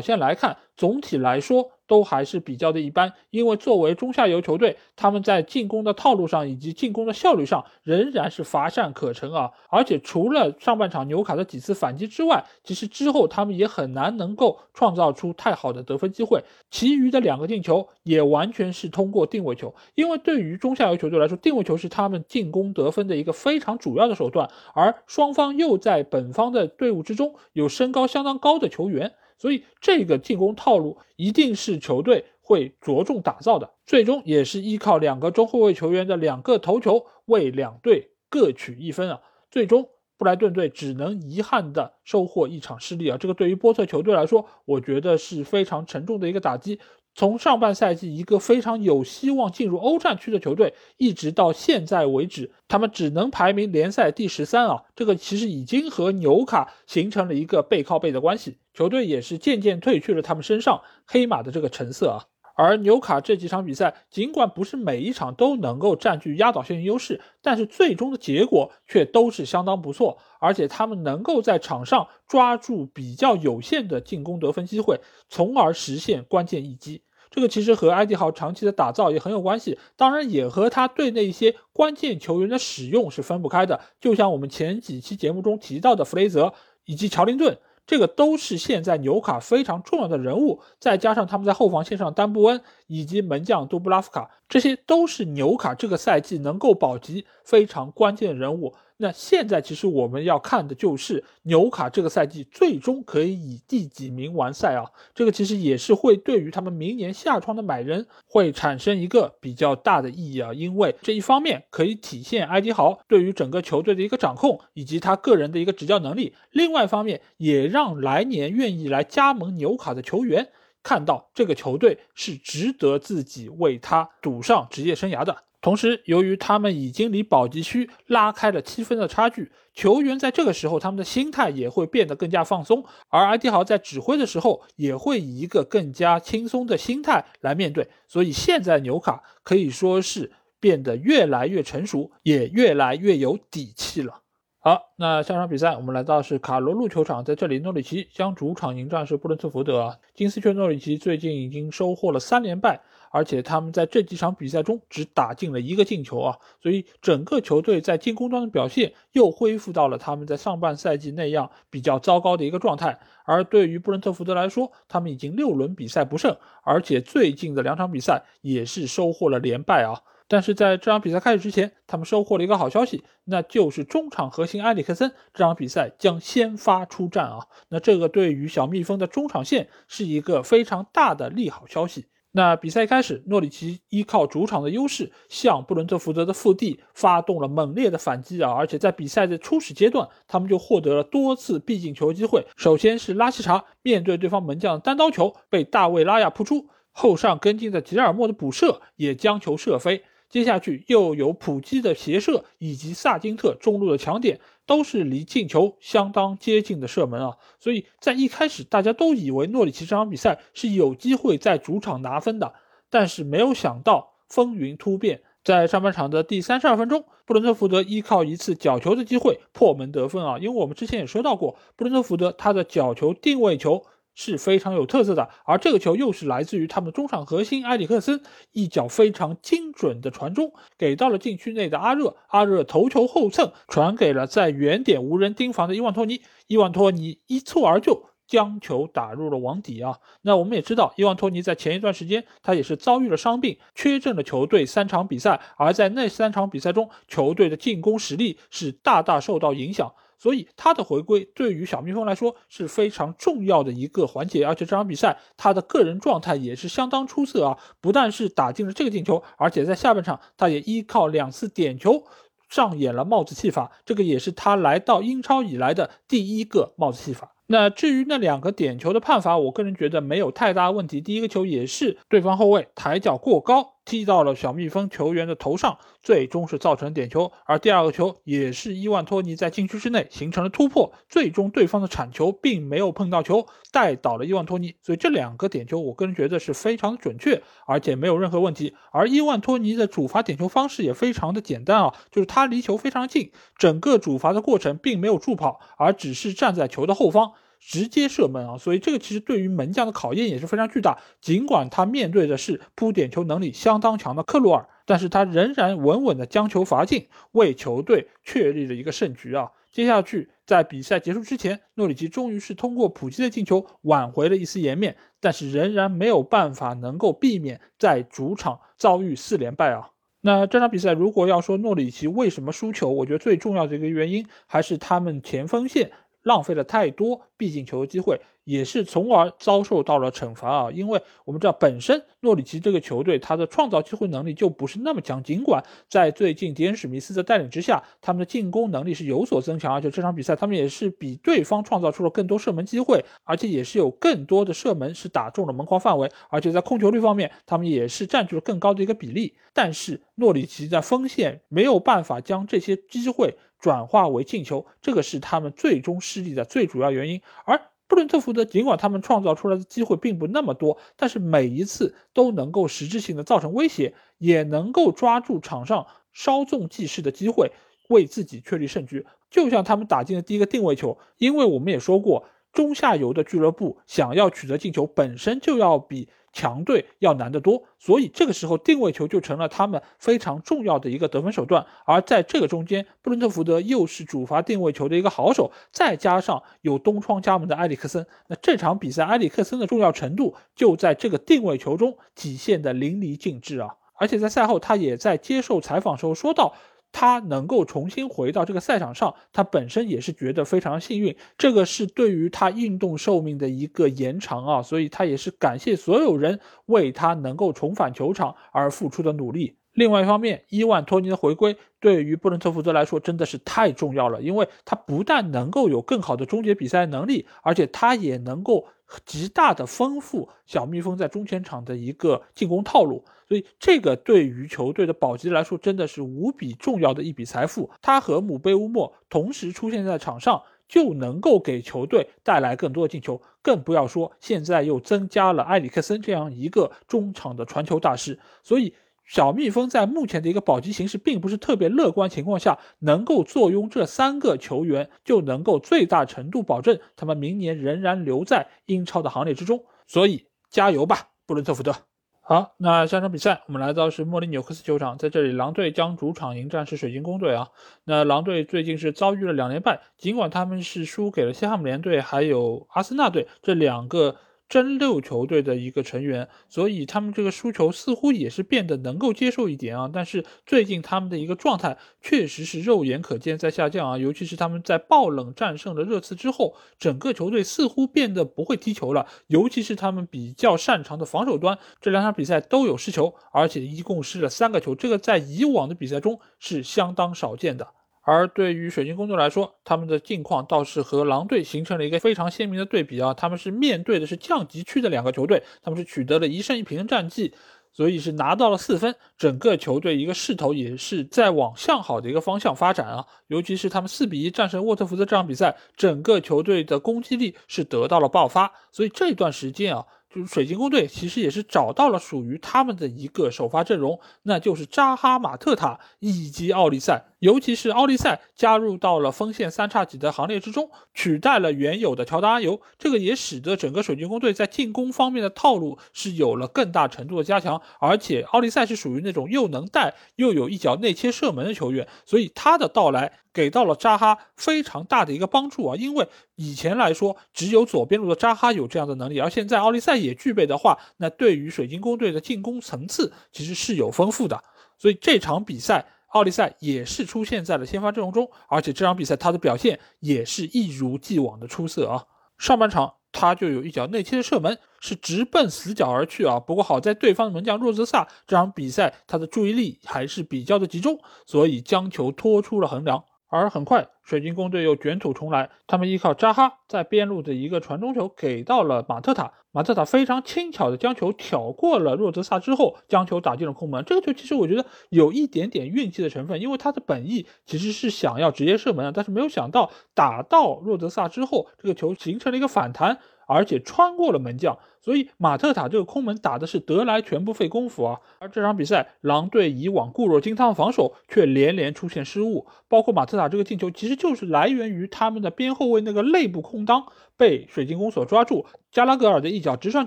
现来看，总体来说。都还是比较的一般，因为作为中下游球队，他们在进攻的套路上以及进攻的效率上仍然是乏善可陈啊。而且除了上半场纽卡的几次反击之外，其实之后他们也很难能够创造出太好的得分机会。其余的两个进球也完全是通过定位球，因为对于中下游球队来说，定位球是他们进攻得分的一个非常主要的手段。而双方又在本方的队伍之中有身高相当高的球员。所以这个进攻套路一定是球队会着重打造的，最终也是依靠两个中后卫球员的两个头球为两队各取一分啊。最终布莱顿队只能遗憾的收获一场失利啊，这个对于波特球队来说，我觉得是非常沉重的一个打击。从上半赛季一个非常有希望进入欧战区的球队，一直到现在为止，他们只能排名联赛第十三啊！这个其实已经和纽卡形成了一个背靠背的关系，球队也是渐渐褪去了他们身上黑马的这个成色啊。而纽卡这几场比赛，尽管不是每一场都能够占据压倒性优势，但是最终的结果却都是相当不错，而且他们能够在场上抓住比较有限的进攻得分机会，从而实现关键一击。这个其实和埃迪豪长期的打造也很有关系，当然也和他对那一些关键球员的使用是分不开的。就像我们前几期节目中提到的弗雷泽以及乔林顿。这个都是现在纽卡非常重要的人物，再加上他们在后防线上丹布恩以及门将杜布拉夫卡，这些都是纽卡这个赛季能够保级非常关键的人物。那现在其实我们要看的就是纽卡这个赛季最终可以以第几名完赛啊？这个其实也是会对于他们明年夏窗的买人会产生一个比较大的意义啊，因为这一方面可以体现埃迪豪对于整个球队的一个掌控以及他个人的一个执教能力，另外一方面也让来年愿意来加盟纽卡的球员看到这个球队是值得自己为他赌上职业生涯的。同时，由于他们已经离保级区拉开了七分的差距，球员在这个时候他们的心态也会变得更加放松，而埃迪豪在指挥的时候也会以一个更加轻松的心态来面对。所以现在纽卡可以说是变得越来越成熟，也越来越有底气了。好，那下场比赛我们来到是卡罗路球场，在这里诺里奇将主场迎战是布伦特福德。金丝雀诺里奇最近已经收获了三连败。而且他们在这几场比赛中只打进了一个进球啊，所以整个球队在进攻端的表现又恢复到了他们在上半赛季那样比较糟糕的一个状态。而对于布伦特福德来说，他们已经六轮比赛不胜，而且最近的两场比赛也是收获了连败啊。但是在这场比赛开始之前，他们收获了一个好消息，那就是中场核心埃里克森这场比赛将先发出战啊。那这个对于小蜜蜂的中场线是一个非常大的利好消息。那比赛开始，诺里奇依靠主场的优势，向布伦特福德的腹地发动了猛烈的反击啊！而且在比赛的初始阶段，他们就获得了多次必进球机会。首先是拉希查面对对方门将的单刀球被大卫拉亚扑出，后上跟进的吉尔莫的补射也将球射飞。接下去又有普基的斜射以及萨金特中路的抢点。都是离进球相当接近的射门啊，所以在一开始大家都以为诺里奇这场比赛是有机会在主场拿分的，但是没有想到风云突变，在上半场的第三十二分钟，布伦特福德依靠一次角球的机会破门得分啊，因为我们之前也说到过，布伦特福德他的角球定位球。是非常有特色的，而这个球又是来自于他们中场核心埃里克森一脚非常精准的传中，给到了禁区内的阿热，阿热头球后蹭传给了在远点无人盯防的伊万托尼，伊万托尼一蹴而就将球打入了网底啊。那我们也知道，伊万托尼在前一段时间他也是遭遇了伤病，缺阵了球队三场比赛，而在那三场比赛中，球队的进攻实力是大大受到影响。所以他的回归对于小蜜蜂来说是非常重要的一个环节，而且这场比赛他的个人状态也是相当出色啊！不但是打进了这个进球，而且在下半场他也依靠两次点球上演了帽子戏法，这个也是他来到英超以来的第一个帽子戏法。那至于那两个点球的判罚，我个人觉得没有太大问题。第一个球也是对方后卫抬脚过高。踢到了小蜜蜂球员的头上，最终是造成点球。而第二个球也是伊万托尼在禁区之内形成了突破，最终对方的铲球并没有碰到球，带倒了伊万托尼。所以这两个点球，我个人觉得是非常准确，而且没有任何问题。而伊万托尼的主罚点球方式也非常的简单啊，就是他离球非常近，整个主罚的过程并没有助跑，而只是站在球的后方。直接射门啊，所以这个其实对于门将的考验也是非常巨大。尽管他面对的是扑点球能力相当强的克鲁尔，但是他仍然稳稳的将球罚进，为球队确立了一个胜局啊。接下去在比赛结束之前，诺里奇终于是通过普基的进球挽回了一丝颜面，但是仍然没有办法能够避免在主场遭遇四连败啊。那这场比赛如果要说诺里奇为什么输球，我觉得最重要的一个原因还是他们前锋线。浪费了太多必进球的机会，也是从而遭受到了惩罚啊！因为我们知道，本身诺里奇这个球队他的创造机会能力就不是那么强，尽管在最近迪恩史密斯的带领之下，他们的进攻能力是有所增强，而且这场比赛他们也是比对方创造出了更多射门机会，而且也是有更多的射门是打中了门框范围，而且在控球率方面，他们也是占据了更高的一个比例。但是诺里奇在锋线没有办法将这些机会。转化为进球，这个是他们最终失利的最主要原因。而布伦特福德尽管他们创造出来的机会并不那么多，但是每一次都能够实质性的造成威胁，也能够抓住场上稍纵即逝的机会，为自己确立胜局。就像他们打进的第一个定位球，因为我们也说过，中下游的俱乐部想要取得进球，本身就要比。强队要难得多，所以这个时候定位球就成了他们非常重要的一个得分手段。而在这个中间，布伦特福德又是主罚定位球的一个好手，再加上有东窗加盟的埃里克森，那这场比赛埃里克森的重要程度就在这个定位球中体现的淋漓尽致啊！而且在赛后，他也在接受采访时候说到，他能够重新回到这个赛场上，他本身也是觉得非常幸运。这个是对于他运动寿命的一个延长啊，所以他也是感谢所有人为他能够重返球场而付出的努力。另外一方面，伊万托尼的回归对于布伦特福德来说真的是太重要了，因为他不但能够有更好的终结比赛能力，而且他也能够极大的丰富小蜜蜂在中前场的一个进攻套路，所以这个对于球队的保级来说真的是无比重要的一笔财富。他和姆贝乌莫同时出现在场上，就能够给球队带来更多的进球，更不要说现在又增加了埃里克森这样一个中场的传球大师，所以。小蜜蜂在目前的一个保级形势并不是特别乐观情况下，能够坐拥这三个球员，就能够最大程度保证他们明年仍然留在英超的行列之中。所以加油吧，布伦特福德！好，那下场比赛我们来到是莫里纽克斯球场，在这里狼队将主场迎战是水晶宫队啊。那狼队最近是遭遇了两连败，尽管他们是输给了西汉姆联队还有阿森纳队这两个。争六球队的一个成员，所以他们这个输球似乎也是变得能够接受一点啊。但是最近他们的一个状态确实是肉眼可见在下降啊，尤其是他们在爆冷战胜了热刺之后，整个球队似乎变得不会踢球了，尤其是他们比较擅长的防守端，这两场比赛都有失球，而且一共失了三个球，这个在以往的比赛中是相当少见的。而对于水晶宫队来说，他们的境况倒是和狼队形成了一个非常鲜明的对比啊！他们是面对的是降级区的两个球队，他们是取得了一胜一平的战绩，所以是拿到了四分，整个球队一个势头也是在往向好的一个方向发展啊！尤其是他们四比一战胜沃特福德这场比赛，整个球队的攻击力是得到了爆发，所以这段时间啊。就是水晶宫队其实也是找到了属于他们的一个首发阵容，那就是扎哈、马特塔以及奥利赛，尤其是奥利赛加入到了锋线三叉戟的行列之中，取代了原有的乔达阿尤，这个也使得整个水晶宫队在进攻方面的套路是有了更大程度的加强，而且奥利赛是属于那种又能带又有一脚内切射门的球员，所以他的到来。给到了扎哈非常大的一个帮助啊，因为以前来说只有左边路的扎哈有这样的能力，而现在奥利赛也具备的话，那对于水晶宫队的进攻层次其实是有丰富的。所以这场比赛奥利赛也是出现在了先发阵容中，而且这场比赛他的表现也是一如既往的出色啊。上半场他就有一脚内切的射门，是直奔死角而去啊。不过好在对方的门将若泽萨这场比赛他的注意力还是比较的集中，所以将球拖出了横梁。而很快，水晶宫队又卷土重来。他们依靠扎哈在边路的一个传中球给到了马特塔，马特塔非常轻巧的将球挑过了若泽萨之后，将球打进了空门。这个球其实我觉得有一点点运气的成分，因为他的本意其实是想要直接射门，但是没有想到打到若泽萨之后，这个球形成了一个反弹。而且穿过了门将，所以马特塔这个空门打的是得来全不费功夫啊。而这场比赛，狼队以往固若金汤的防守却连连出现失误，包括马特塔这个进球，其实就是来源于他们的边后卫那个内部空当被水晶宫所抓住，加拉格尔的一脚直传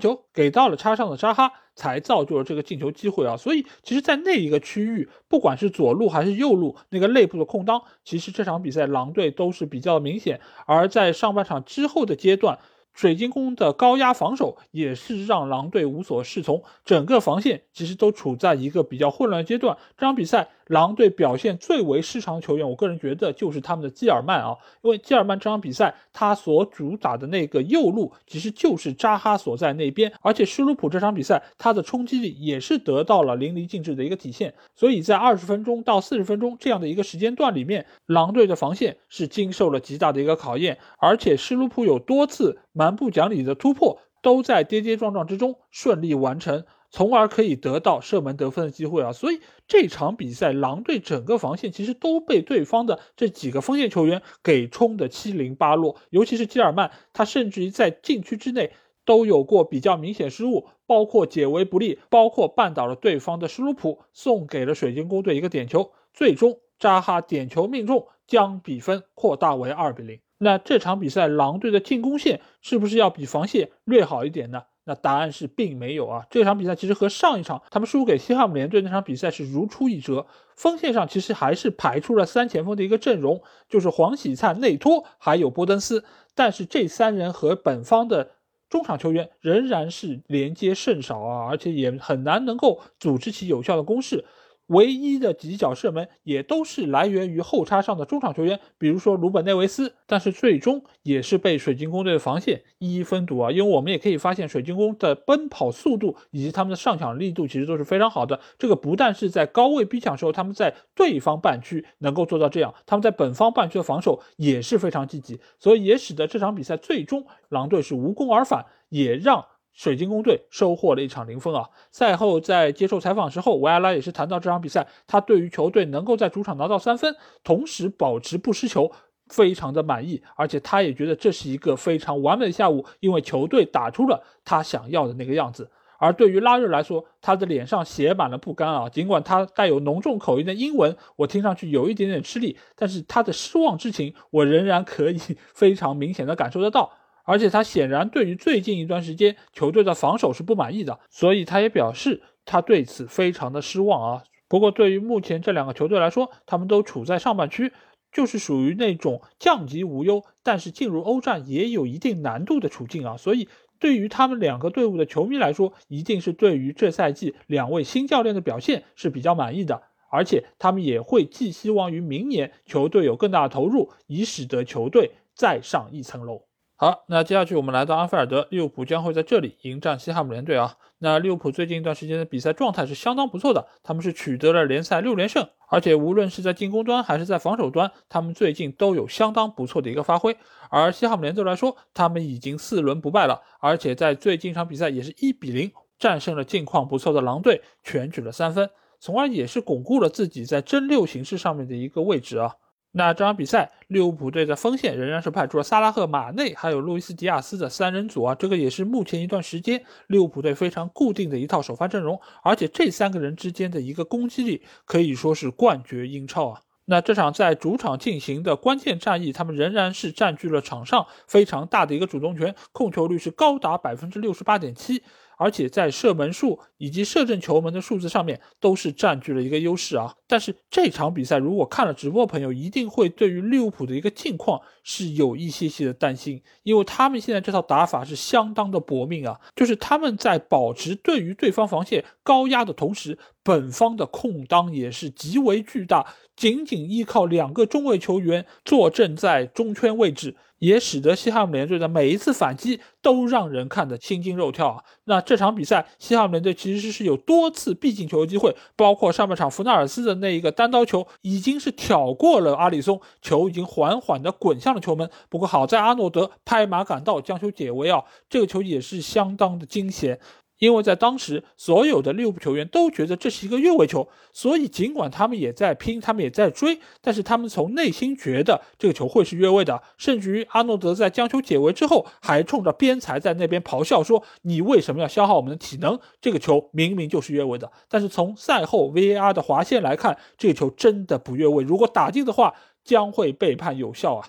球给到了插上的扎哈，才造就了这个进球机会啊。所以，其实，在那一个区域，不管是左路还是右路那个内部的空当，其实这场比赛狼队都是比较明显。而在上半场之后的阶段。水晶宫的高压防守也是让狼队无所适从，整个防线其实都处在一个比较混乱阶段。这场比赛。狼队表现最为失常的球员，我个人觉得就是他们的基尔曼啊，因为基尔曼这场比赛他所主打的那个右路其实就是扎哈所在那边，而且施卢普这场比赛他的冲击力也是得到了淋漓尽致的一个体现，所以在二十分钟到四十分钟这样的一个时间段里面，狼队的防线是经受了极大的一个考验，而且施卢普有多次满蛮不讲理的突破，都在跌跌撞撞之中顺利完成。从而可以得到射门得分的机会啊，所以这场比赛狼队整个防线其实都被对方的这几个锋线球员给冲得七零八落，尤其是基尔曼，他甚至于在禁区之内都有过比较明显失误，包括解围不利，包括绊倒了对方的施卢普，送给了水晶宫队一个点球，最终扎哈点球命中，将比分扩大为二比零。那这场比赛狼队的进攻线是不是要比防线略好一点呢？那答案是并没有啊！这场比赛其实和上一场他们输给西汉姆联队那场比赛是如出一辙。锋线上其实还是排出了三前锋的一个阵容，就是黄喜灿、内托还有波登斯。但是这三人和本方的中场球员仍然是连接甚少啊，而且也很难能够组织起有效的攻势。唯一的几脚射门也都是来源于后插上的中场球员，比如说鲁本内维斯，但是最终也是被水晶宫队的防线一一封堵啊。因为我们也可以发现，水晶宫的奔跑速度以及他们的上抢力度其实都是非常好的。这个不但是在高位逼抢时候，他们在对方半区能够做到这样，他们在本方半区的防守也是非常积极，所以也使得这场比赛最终狼队是无功而返，也让。水晶宫队收获了一场零分啊！赛后在接受采访时候，维埃拉也是谈到这场比赛，他对于球队能够在主场拿到三分，同时保持不失球，非常的满意，而且他也觉得这是一个非常完美的下午，因为球队打出了他想要的那个样子。而对于拉热来说，他的脸上写满了不甘啊！尽管他带有浓重口音的英文，我听上去有一点点吃力，但是他的失望之情，我仍然可以 (laughs) 非常明显的感受得到。而且他显然对于最近一段时间球队的防守是不满意的，所以他也表示他对此非常的失望啊。不过对于目前这两个球队来说，他们都处在上半区，就是属于那种降级无忧，但是进入欧战也有一定难度的处境啊。所以对于他们两个队伍的球迷来说，一定是对于这赛季两位新教练的表现是比较满意的，而且他们也会寄希望于明年球队有更大的投入，以使得球队再上一层楼。好，那接下去我们来到安菲尔德，利物浦将会在这里迎战西汉姆联队啊。那利物浦最近一段时间的比赛状态是相当不错的，他们是取得了联赛六连胜，而且无论是在进攻端还是在防守端，他们最近都有相当不错的一个发挥。而西汉姆联队来说，他们已经四轮不败了，而且在最近一场比赛也是一比零战胜了近况不错的狼队，全取了三分，从而也是巩固了自己在争六形势上面的一个位置啊。那这场比赛，利物浦队的锋线仍然是派出了萨拉赫、马内还有路易斯·迪亚斯的三人组啊，这个也是目前一段时间利物浦队非常固定的一套首发阵容，而且这三个人之间的一个攻击力可以说是冠绝英超啊。那这场在主场进行的关键战役，他们仍然是占据了场上非常大的一个主动权，控球率是高达百分之六十八点七。而且在射门数以及射正球门的数字上面都是占据了一个优势啊。但是这场比赛如果看了直播朋友一定会对于利物浦的一个境况是有一些些的担心，因为他们现在这套打法是相当的搏命啊，就是他们在保持对于对方防线高压的同时，本方的空当也是极为巨大，仅仅依靠两个中卫球员坐镇在中圈位置。也使得西汉姆联队的每一次反击都让人看得心惊肉跳啊！那这场比赛，西汉姆联队其实是有多次必进球的机会，包括上半场福纳尔斯的那一个单刀球，已经是挑过了阿里松，球已经缓缓地滚向了球门。不过好在阿诺德拍马赶到，将球解围啊！这个球也是相当的惊险。因为在当时，所有的利物浦球员都觉得这是一个越位球，所以尽管他们也在拼，他们也在追，但是他们从内心觉得这个球会是越位的。甚至于阿诺德在将球解围之后，还冲着边裁在那边咆哮说：“你为什么要消耗我们的体能？这个球明明就是越位的。”但是从赛后 VAR 的划线来看，这个球真的不越位，如果打进的话，将会被判有效啊。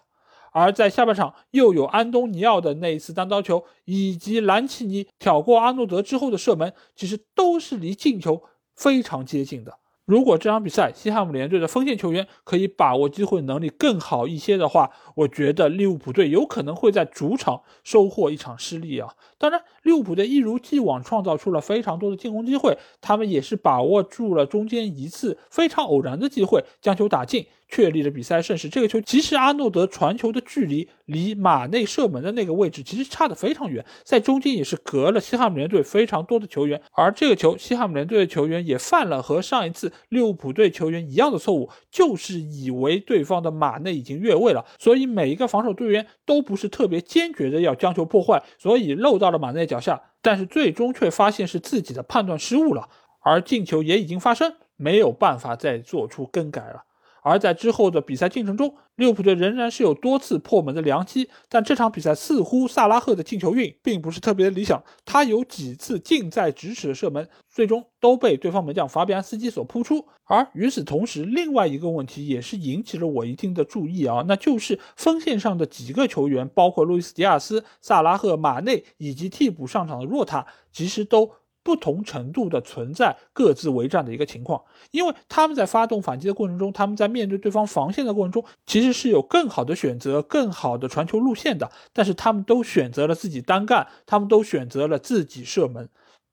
而在下半场，又有安东尼奥的那一次单刀球，以及兰奇尼挑过阿诺德之后的射门，其实都是离进球非常接近的。如果这场比赛西汉姆联队的锋线球员可以把握机会能力更好一些的话，我觉得利物浦队有可能会在主场收获一场失利啊。当然，利物浦队一如既往创造出了非常多的进攻机会，他们也是把握住了中间一次非常偶然的机会将球打进。确立了比赛胜势。这个球其实阿诺德传球的距离离马内射门的那个位置其实差得非常远，在中间也是隔了西汉姆联队非常多的球员。而这个球，西汉姆联队的球员也犯了和上一次利物浦队球员一样的错误，就是以为对方的马内已经越位了，所以每一个防守队员都不是特别坚决的要将球破坏，所以漏到到了马内脚下。但是最终却发现是自己的判断失误了，而进球也已经发生，没有办法再做出更改了。而在之后的比赛进程中，利物浦队仍然是有多次破门的良机，但这场比赛似乎萨拉赫的进球运并不是特别的理想，他有几次近在咫尺的射门，最终都被对方门将法比安斯基所扑出。而与此同时，另外一个问题也是引起了我一定的注意啊，那就是锋线上的几个球员，包括路易斯·迪亚斯、萨拉赫、马内以及替补上场的若塔，其实都。不同程度的存在各自为战的一个情况，因为他们在发动反击的过程中，他们在面对对方防线的过程中，其实是有更好的选择、更好的传球路线的，但是他们都选择了自己单干，他们都选择了自己射门，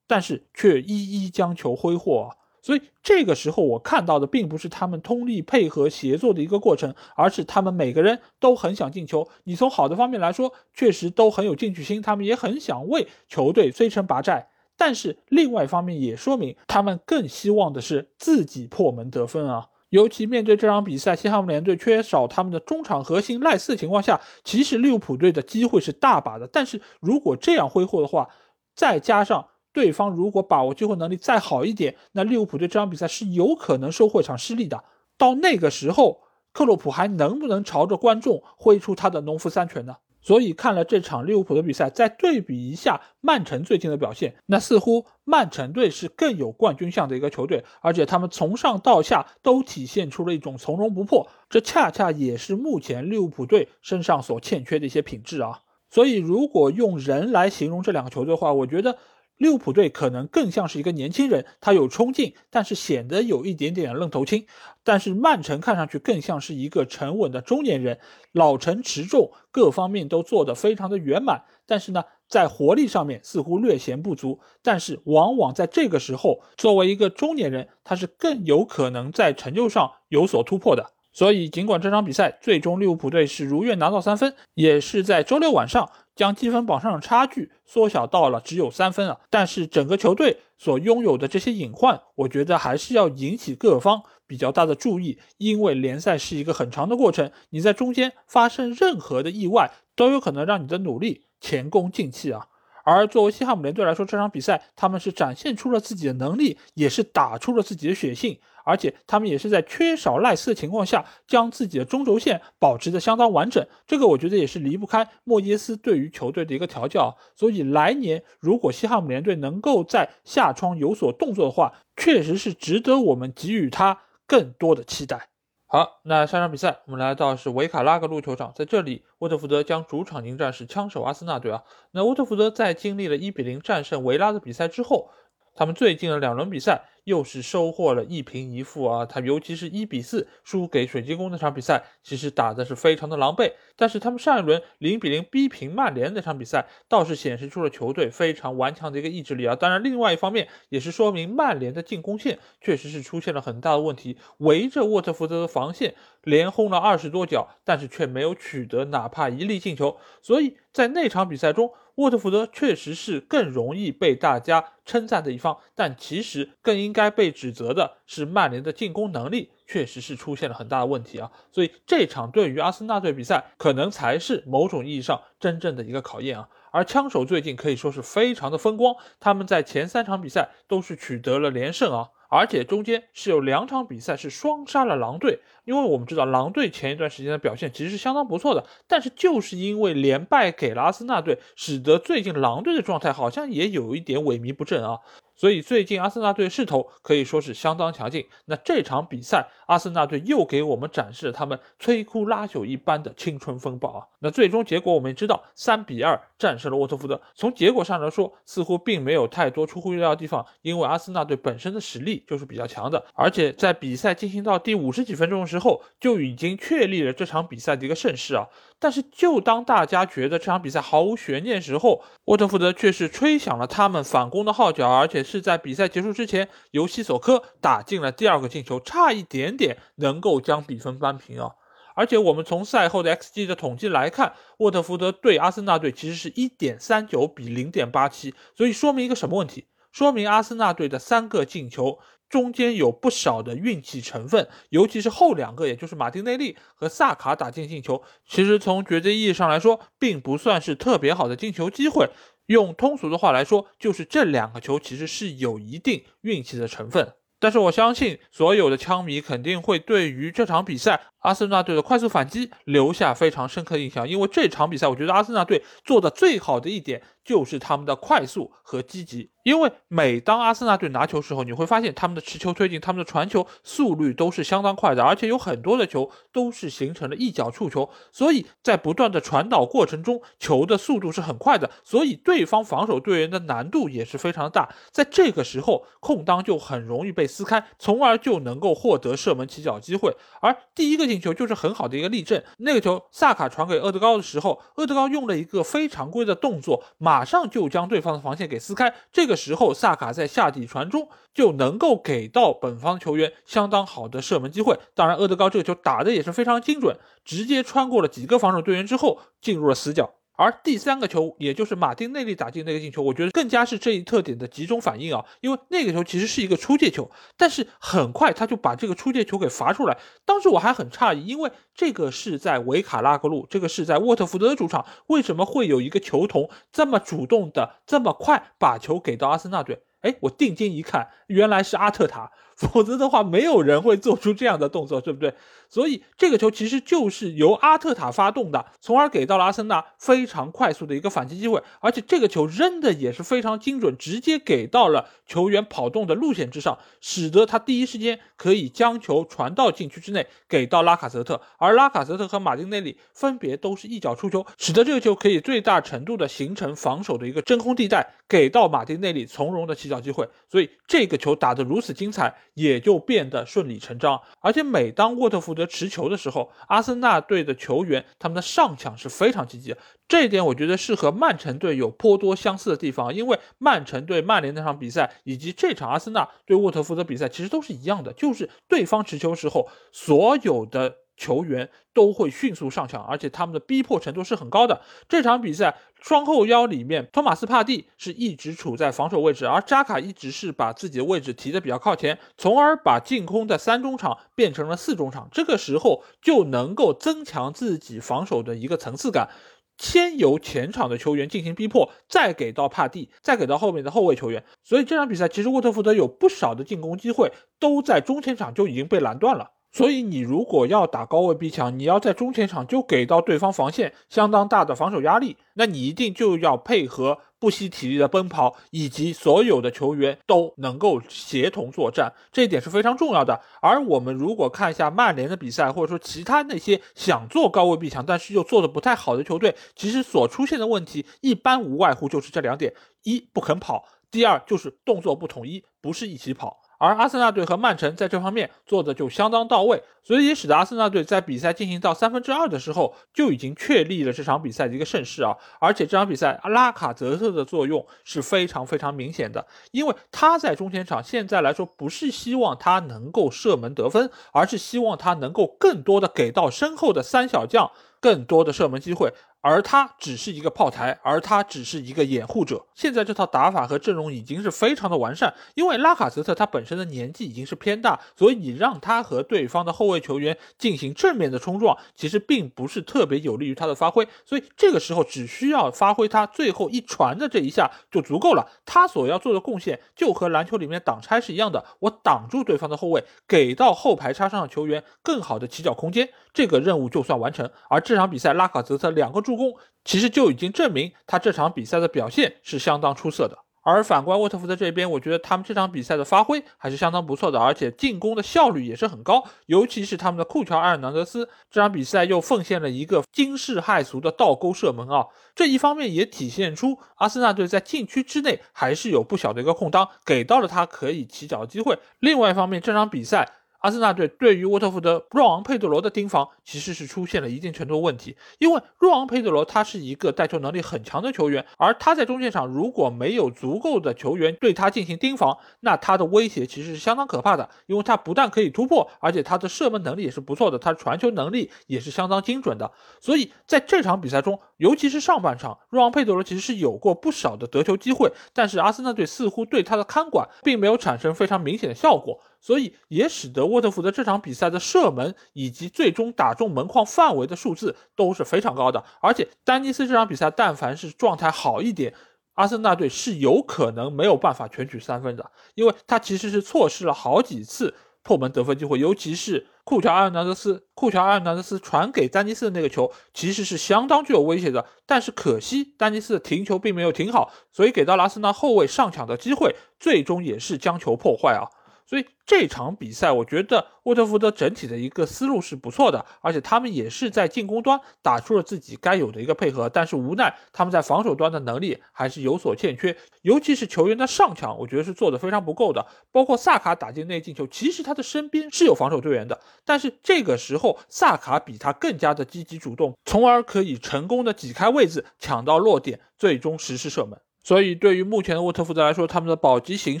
但是却一一将球挥霍。所以这个时候我看到的并不是他们通力配合协作的一个过程，而是他们每个人都很想进球。你从好的方面来说，确实都很有进取心，他们也很想为球队摧城拔寨。但是另外一方面也说明，他们更希望的是自己破门得分啊。尤其面对这场比赛，西汉姆联队缺少他们的中场核心赖斯的情况下，其实利物浦队的机会是大把的。但是如果这样挥霍的话，再加上对方如果把握机会能力再好一点，那利物浦队这场比赛是有可能收获一场失利的。到那个时候，克洛普还能不能朝着观众挥出他的农夫三拳呢？所以看了这场利物浦的比赛，再对比一下曼城最近的表现，那似乎曼城队是更有冠军相的一个球队，而且他们从上到下都体现出了一种从容不迫，这恰恰也是目前利物浦队身上所欠缺的一些品质啊。所以如果用人来形容这两个球队的话，我觉得。利物浦队可能更像是一个年轻人，他有冲劲，但是显得有一点点愣头青。但是曼城看上去更像是一个沉稳的中年人，老成持重，各方面都做得非常的圆满。但是呢，在活力上面似乎略显不足。但是往往在这个时候，作为一个中年人，他是更有可能在成就上有所突破的。所以，尽管这场比赛最终利物浦队是如愿拿到三分，也是在周六晚上。将积分榜上的差距缩小到了只有三分啊，但是整个球队所拥有的这些隐患，我觉得还是要引起各方比较大的注意，因为联赛是一个很长的过程，你在中间发生任何的意外，都有可能让你的努力前功尽弃啊。而作为西汉姆联队来说，这场比赛他们是展现出了自己的能力，也是打出了自己的血性。而且他们也是在缺少赖斯的情况下，将自己的中轴线保持的相当完整。这个我觉得也是离不开莫耶斯对于球队的一个调教。所以来年如果西汉姆联队能够在下窗有所动作的话，确实是值得我们给予他更多的期待。好，那下场比赛我们来到是维卡拉格路球场，在这里沃特福德将主场迎战是枪手阿森纳队啊。那沃特福德在经历了一比零战胜维拉的比赛之后，他们最近的两轮比赛。又是收获了一平一负啊！他尤其是一比四输给水晶宫那场比赛，其实打的是非常的狼狈。但是他们上一轮零比零逼平曼联那场比赛，倒是显示出了球队非常顽强的一个意志力啊！当然，另外一方面也是说明曼联的进攻线确实是出现了很大的问题，围着沃特福德的防线连轰了二十多脚，但是却没有取得哪怕一粒进球。所以在那场比赛中，沃特福德确实是更容易被大家称赞的一方，但其实更应该被指责的是曼联的进攻能力确实是出现了很大的问题啊！所以这场对于阿森纳队比赛，可能才是某种意义上真正的一个考验啊！而枪手最近可以说是非常的风光，他们在前三场比赛都是取得了连胜啊！而且中间是有两场比赛是双杀了狼队，因为我们知道狼队前一段时间的表现其实是相当不错的，但是就是因为连败给了阿森纳队，使得最近狼队的状态好像也有一点萎靡不振啊。所以最近阿森纳队势头可以说是相当强劲。那这场比赛，阿森纳队又给我们展示了他们摧枯拉朽一般的青春风暴啊！那最终结果我们也知道，三比二战胜了沃特福德。从结果上来说，似乎并没有太多出乎意料的地方，因为阿森纳队本身的实力就是比较强的，而且在比赛进行到第五十几分钟的时候，就已经确立了这场比赛的一个胜势啊。但是，就当大家觉得这场比赛毫无悬念时候，沃特福德却是吹响了他们反攻的号角，而且是在比赛结束之前，由西索科打进了第二个进球，差一点点能够将比分扳平啊！而且，我们从赛后的 XG 的统计来看，沃特福德对阿森纳队其实是一点三九比零点八七，所以说明一个什么问题？说明阿森纳队的三个进球。中间有不少的运气成分，尤其是后两个，也就是马丁内利和萨卡打进进球，其实从绝对意义上来说，并不算是特别好的进球机会。用通俗的话来说，就是这两个球其实是有一定运气的成分。但是我相信，所有的枪迷肯定会对于这场比赛阿森纳队的快速反击留下非常深刻印象，因为这场比赛，我觉得阿森纳队做的最好的一点。就是他们的快速和积极，因为每当阿森纳队拿球时候，你会发现他们的持球推进、他们的传球速率都是相当快的，而且有很多的球都是形成了一脚触球，所以在不断的传导过程中，球的速度是很快的，所以对方防守队员的难度也是非常大。在这个时候，空当就很容易被撕开，从而就能够获得射门起脚机会。而第一个进球就是很好的一个例证。那个球萨卡传给厄德高的时候，厄德高用了一个非常规的动作，马上就将对方的防线给撕开。这个时候萨卡在下底传中就能够给到本方球员相当好的射门机会。当然，厄德高这个球打的也是非常精准，直接穿过了几个防守队员之后进入了死角。而第三个球，也就是马丁内利打进那个进球，我觉得更加是这一特点的集中反应啊！因为那个球其实是一个出界球，但是很快他就把这个出界球给罚出来。当时我还很诧异，因为这个是在维卡拉格路，这个是在沃特福德的主场，为什么会有一个球童这么主动的、这么快把球给到阿森纳队？哎，我定睛一看，原来是阿特塔。否则的话，没有人会做出这样的动作，对不对？所以这个球其实就是由阿特塔发动的，从而给到了阿森纳非常快速的一个反击机会。而且这个球扔的也是非常精准，直接给到了球员跑动的路线之上，使得他第一时间可以将球传到禁区之内，给到拉卡泽特。而拉卡泽特和马丁内利分别都是一脚出球，使得这个球可以最大程度的形成防守的一个真空地带，给到马丁内利从容的起脚机会。所以这个球打得如此精彩。也就变得顺理成章，而且每当沃特福德持球的时候，阿森纳队的球员他们的上抢是非常积极，这一点我觉得是和曼城队有颇多相似的地方，因为曼城对曼联那场比赛以及这场阿森纳对沃特福德比赛其实都是一样的，就是对方持球时候所有的。球员都会迅速上抢，而且他们的逼迫程度是很高的。这场比赛双后腰里面，托马斯帕蒂是一直处在防守位置，而扎卡一直是把自己的位置提的比较靠前，从而把进攻的三中场变成了四中场。这个时候就能够增强自己防守的一个层次感，先由前场的球员进行逼迫，再给到帕蒂，再给到后面的后卫球员。所以这场比赛其实沃特福德有不少的进攻机会都在中前场就已经被拦断了。所以你如果要打高位逼抢，你要在中前场就给到对方防线相当大的防守压力，那你一定就要配合不惜体力的奔跑，以及所有的球员都能够协同作战，这一点是非常重要的。而我们如果看一下曼联的比赛，或者说其他那些想做高位逼抢但是又做的不太好的球队，其实所出现的问题一般无外乎就是这两点：一不肯跑，第二就是动作不统一，不是一起跑。而阿森纳队和曼城在这方面做的就相当到位，所以也使得阿森纳队在比赛进行到三分之二的时候就已经确立了这场比赛的一个胜势啊！而且这场比赛拉卡泽特的作用是非常非常明显的，因为他在中前场现在来说不是希望他能够射门得分，而是希望他能够更多的给到身后的三小将更多的射门机会。而他只是一个炮台，而他只是一个掩护者。现在这套打法和阵容已经是非常的完善，因为拉卡泽特他本身的年纪已经是偏大，所以你让他和对方的后卫球员进行正面的冲撞，其实并不是特别有利于他的发挥。所以这个时候只需要发挥他最后一传的这一下就足够了。他所要做的贡献就和篮球里面挡拆是一样的，我挡住对方的后卫，给到后排插上的球员更好的起脚空间，这个任务就算完成。而这场比赛拉卡泽特两个助。助攻其实就已经证明他这场比赛的表现是相当出色的。而反观沃特福德这边，我觉得他们这场比赛的发挥还是相当不错的，而且进攻的效率也是很高。尤其是他们的库乔埃尔南德斯，这场比赛又奉献了一个惊世骇俗的倒钩射门啊！这一方面也体现出阿森纳队在禁区之内还是有不小的一个空当，给到了他可以起脚的机会。另外一方面，这场比赛。阿森纳队对于沃特福德若昂佩德罗的盯防其实是出现了一定程度问题，因为若昂佩德罗他是一个带球能力很强的球员，而他在中线上如果没有足够的球员对他进行盯防，那他的威胁其实是相当可怕的，因为他不但可以突破，而且他的射门能力也是不错的，他传球能力也是相当精准的，所以在这场比赛中，尤其是上半场，若昂佩德罗其实是有过不少的得球机会，但是阿森纳队似乎对他的看管并没有产生非常明显的效果。所以也使得沃特福德这场比赛的射门以及最终打中门框范围的数字都是非常高的。而且丹尼斯这场比赛，但凡是状态好一点，阿森纳队是有可能没有办法全取三分的，因为他其实是错失了好几次破门得分机会。尤其是库乔阿尔南德斯，库乔阿尔南德斯传给丹尼斯的那个球，其实是相当具有威胁的。但是可惜丹尼斯的停球并没有停好，所以给到阿森纳后卫上抢的机会，最终也是将球破坏啊。所以这场比赛，我觉得沃特福德整体的一个思路是不错的，而且他们也是在进攻端打出了自己该有的一个配合。但是无奈他们在防守端的能力还是有所欠缺，尤其是球员的上抢，我觉得是做的非常不够的。包括萨卡打进那进球，其实他的身边是有防守队员的，但是这个时候萨卡比他更加的积极主动，从而可以成功的挤开位置，抢到落点，最终实施射门。所以，对于目前的沃特福德来说，他们的保级形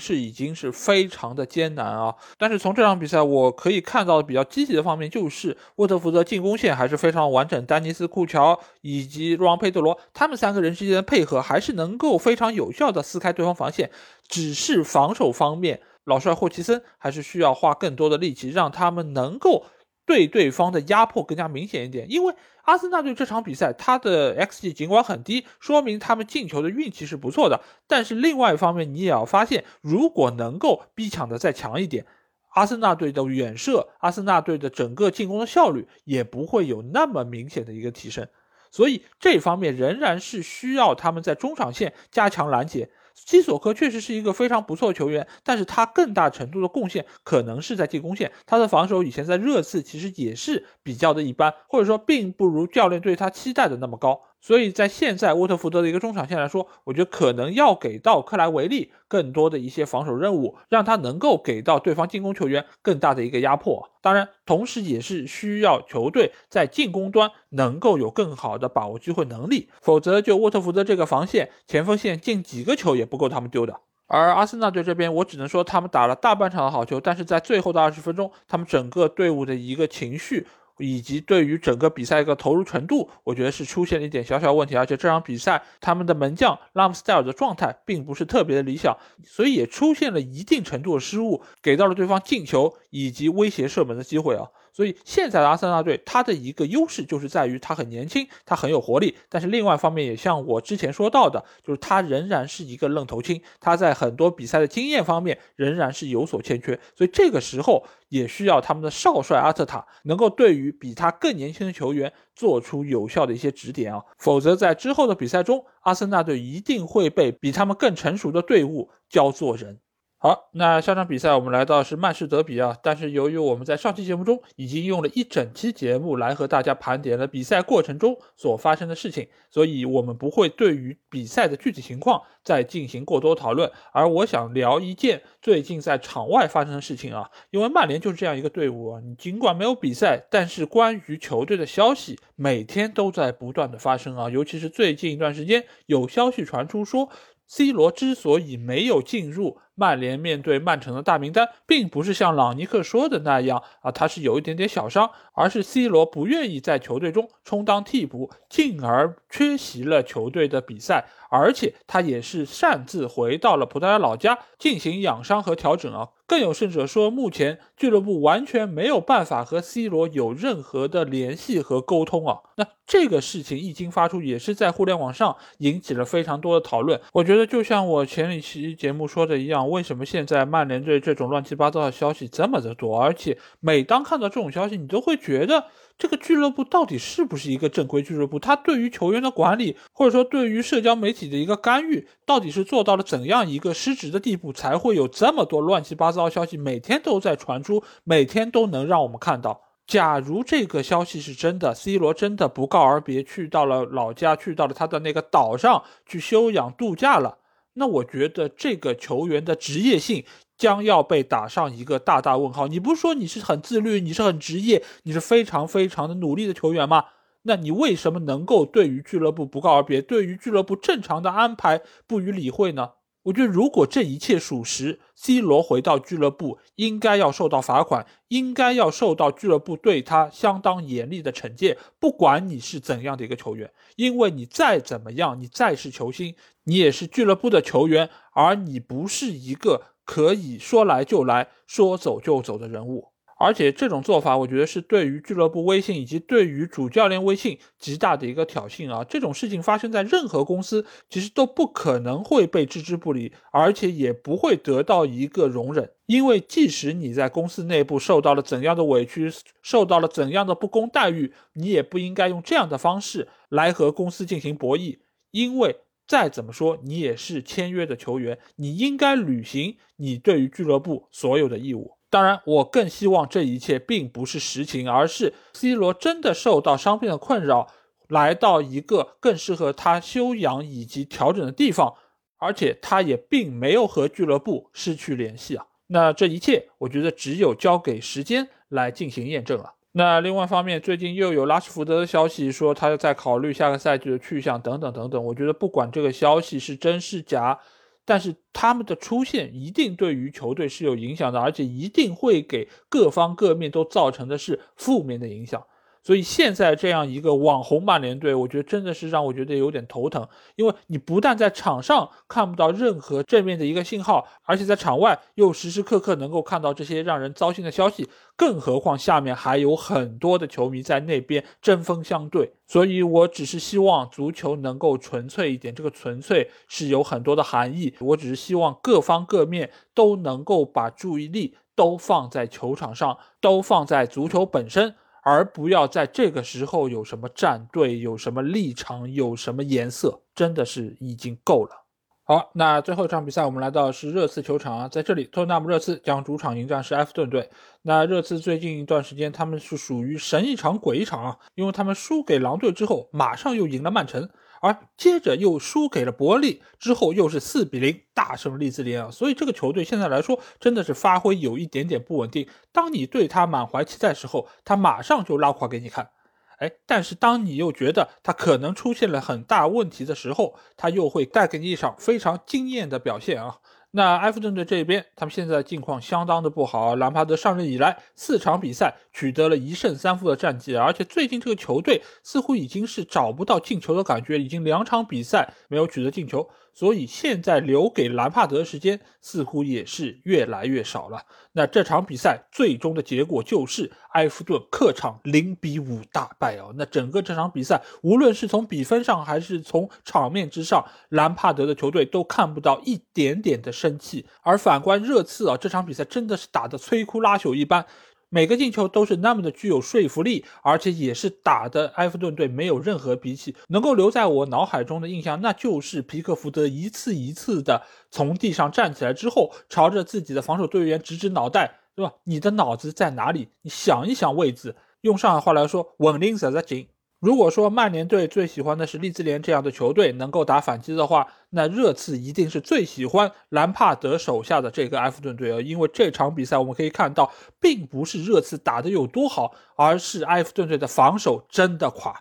势已经是非常的艰难啊。但是从这场比赛我可以看到的比较积极的方面，就是沃特福德进攻线还是非常完整，丹尼斯库乔以及若昂佩德罗他们三个人之间的配合还是能够非常有效的撕开对方防线。只是防守方面，老帅霍奇森还是需要花更多的力气，让他们能够。对对方的压迫更加明显一点，因为阿森纳队这场比赛他的 xG 尽管很低，说明他们进球的运气是不错的。但是另外一方面，你也要发现，如果能够逼抢的再强一点，阿森纳队的远射，阿森纳队的整个进攻的效率也不会有那么明显的一个提升。所以这方面仍然是需要他们在中场线加强拦截。西索科确实是一个非常不错的球员，但是他更大程度的贡献可能是在进攻线。他的防守以前在热刺其实也是比较的一般，或者说并不如教练对他期待的那么高。所以在现在沃特福德的一个中场线来说，我觉得可能要给到克莱维利更多的一些防守任务，让他能够给到对方进攻球员更大的一个压迫。当然，同时也是需要球队在进攻端能够有更好的把握机会能力，否则就沃特福德这个防线前锋线进几个球也不够他们丢的。而阿森纳队这边，我只能说他们打了大半场的好球，但是在最后的二十分钟，他们整个队伍的一个情绪。以及对于整个比赛一个投入程度，我觉得是出现了一点小小问题，而且这场比赛他们的门将拉姆斯戴尔的状态并不是特别的理想，所以也出现了一定程度的失误，给到了对方进球以及威胁射门的机会啊。所以现在的阿森纳队，他的一个优势就是在于他很年轻，他很有活力。但是另外一方面，也像我之前说到的，就是他仍然是一个愣头青，他在很多比赛的经验方面仍然是有所欠缺。所以这个时候也需要他们的少帅阿特塔能够对于比他更年轻的球员做出有效的一些指点啊，否则在之后的比赛中，阿森纳队一定会被比他们更成熟的队伍教做人。好，那下场比赛我们来到是曼市德比啊，但是由于我们在上期节目中已经用了一整期节目来和大家盘点了比赛过程中所发生的事情，所以我们不会对于比赛的具体情况再进行过多讨论。而我想聊一件最近在场外发生的事情啊，因为曼联就是这样一个队伍啊，你尽管没有比赛，但是关于球队的消息每天都在不断的发生啊，尤其是最近一段时间有消息传出说，C 罗之所以没有进入。曼联面对曼城的大名单，并不是像朗尼克说的那样啊，他是有一点点小伤，而是 C 罗不愿意在球队中充当替补，进而缺席了球队的比赛，而且他也是擅自回到了葡萄牙老家进行养伤和调整啊。更有甚者说，目前俱乐部完全没有办法和 C 罗有任何的联系和沟通啊。那这个事情一经发出，也是在互联网上引起了非常多的讨论。我觉得就像我前一期节目说的一样。为什么现在曼联队这种乱七八糟的消息这么的多？而且每当看到这种消息，你都会觉得这个俱乐部到底是不是一个正规俱乐部？他对于球员的管理，或者说对于社交媒体的一个干预，到底是做到了怎样一个失职的地步，才会有这么多乱七八糟的消息每天都在传出，每天都能让我们看到？假如这个消息是真的，C 罗真的不告而别，去到了老家，去到了他的那个岛上去休养度假了。那我觉得这个球员的职业性将要被打上一个大大问号。你不是说你是很自律，你是很职业，你是非常非常的努力的球员吗？那你为什么能够对于俱乐部不告而别，对于俱乐部正常的安排不予理会呢？我觉得，如果这一切属实，C 罗回到俱乐部应该要受到罚款，应该要受到俱乐部对他相当严厉的惩戒。不管你是怎样的一个球员，因为你再怎么样，你再是球星，你也是俱乐部的球员，而你不是一个可以说来就来说走就走的人物。而且这种做法，我觉得是对于俱乐部威信以及对于主教练威信极大的一个挑衅啊！这种事情发生在任何公司，其实都不可能会被置之不理，而且也不会得到一个容忍。因为即使你在公司内部受到了怎样的委屈，受到了怎样的不公待遇，你也不应该用这样的方式来和公司进行博弈，因为再怎么说，你也是签约的球员，你应该履行你对于俱乐部所有的义务。当然，我更希望这一切并不是实情，而是 C 罗真的受到伤病的困扰，来到一个更适合他休养以及调整的地方，而且他也并没有和俱乐部失去联系啊。那这一切，我觉得只有交给时间来进行验证了。那另外一方面，最近又有拉什福德的消息说他在考虑下个赛季的去向等等等等。我觉得不管这个消息是真是假，但是他们的出现一定对于球队是有影响的，而且一定会给各方各面都造成的是负面的影响。所以现在这样一个网红曼联队，我觉得真的是让我觉得有点头疼，因为你不但在场上看不到任何正面的一个信号，而且在场外又时时刻刻能够看到这些让人糟心的消息，更何况下面还有很多的球迷在那边针锋相对。所以我只是希望足球能够纯粹一点，这个纯粹是有很多的含义。我只是希望各方各面都能够把注意力都放在球场上，都放在足球本身。而不要在这个时候有什么战队、有什么立场、有什么颜色，真的是已经够了。好，那最后一场比赛我们来到是热刺球场啊，在这里，托纳姆热刺将主场迎战是埃弗顿队。那热刺最近一段时间他们是属于神一场鬼一场啊，因为他们输给狼队之后，马上又赢了曼城。而接着又输给了伯利，之后又是四比零大胜利兹联啊，所以这个球队现在来说真的是发挥有一点点不稳定。当你对他满怀期待时候，他马上就拉垮给你看，哎，但是当你又觉得他可能出现了很大问题的时候，他又会带给你一场非常惊艳的表现啊。那埃弗顿队这边，他们现在境况相当的不好。兰帕德上任以来，四场比赛取得了一胜三负的战绩，而且最近这个球队似乎已经是找不到进球的感觉，已经两场比赛没有取得进球。所以现在留给兰帕德的时间似乎也是越来越少了。那这场比赛最终的结果就是埃弗顿客场零比五大败哦。那整个这场比赛，无论是从比分上还是从场面之上，兰帕德的球队都看不到一点点的生气。而反观热刺啊，这场比赛真的是打得摧枯拉朽一般。每个进球都是那么的具有说服力，而且也是打的埃弗顿队没有任何脾气。能够留在我脑海中的印象，那就是皮克福德一次一次的从地上站起来之后，朝着自己的防守队员指指脑袋，对吧？你的脑子在哪里？你想一想位置。用上海话来说，稳定在在紧。如果说曼联队最喜欢的是利兹联这样的球队能够打反击的话，那热刺一定是最喜欢兰帕德手下的这个埃弗顿队啊！因为这场比赛我们可以看到，并不是热刺打得有多好，而是埃弗顿队的防守真的垮。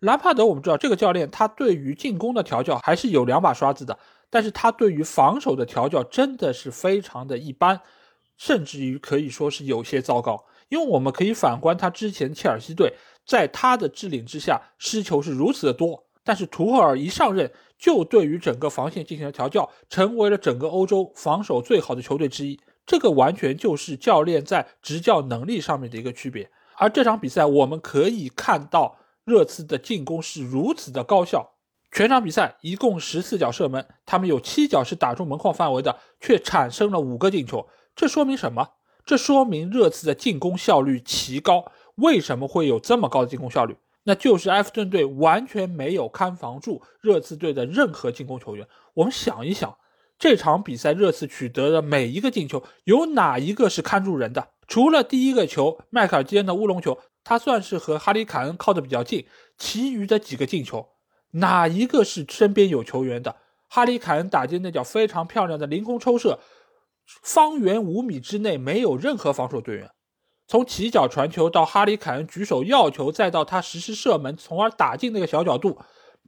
兰帕德我们知道，这个教练他对于进攻的调教还是有两把刷子的，但是他对于防守的调教真的是非常的一般，甚至于可以说是有些糟糕。因为我们可以反观他之前切尔西队。在他的治领之下，失球是如此的多，但是图赫尔一上任就对于整个防线进行了调教，成为了整个欧洲防守最好的球队之一。这个完全就是教练在执教能力上面的一个区别。而这场比赛我们可以看到，热刺的进攻是如此的高效，全场比赛一共十四脚射门，他们有七脚是打中门框范围的，却产生了五个进球。这说明什么？这说明热刺的进攻效率奇高。为什么会有这么高的进攻效率？那就是埃弗顿队完全没有看防住热刺队的任何进攻球员。我们想一想，这场比赛热刺取得的每一个进球，有哪一个是看住人的？除了第一个球迈克尔基恩的乌龙球，他算是和哈里凯恩靠得比较近。其余的几个进球，哪一个是身边有球员的？哈里凯恩打进那脚非常漂亮的凌空抽射，方圆五米之内没有任何防守队员。从起脚传球到哈里凯恩举手要球，再到他实施射门，从而打进那个小角度，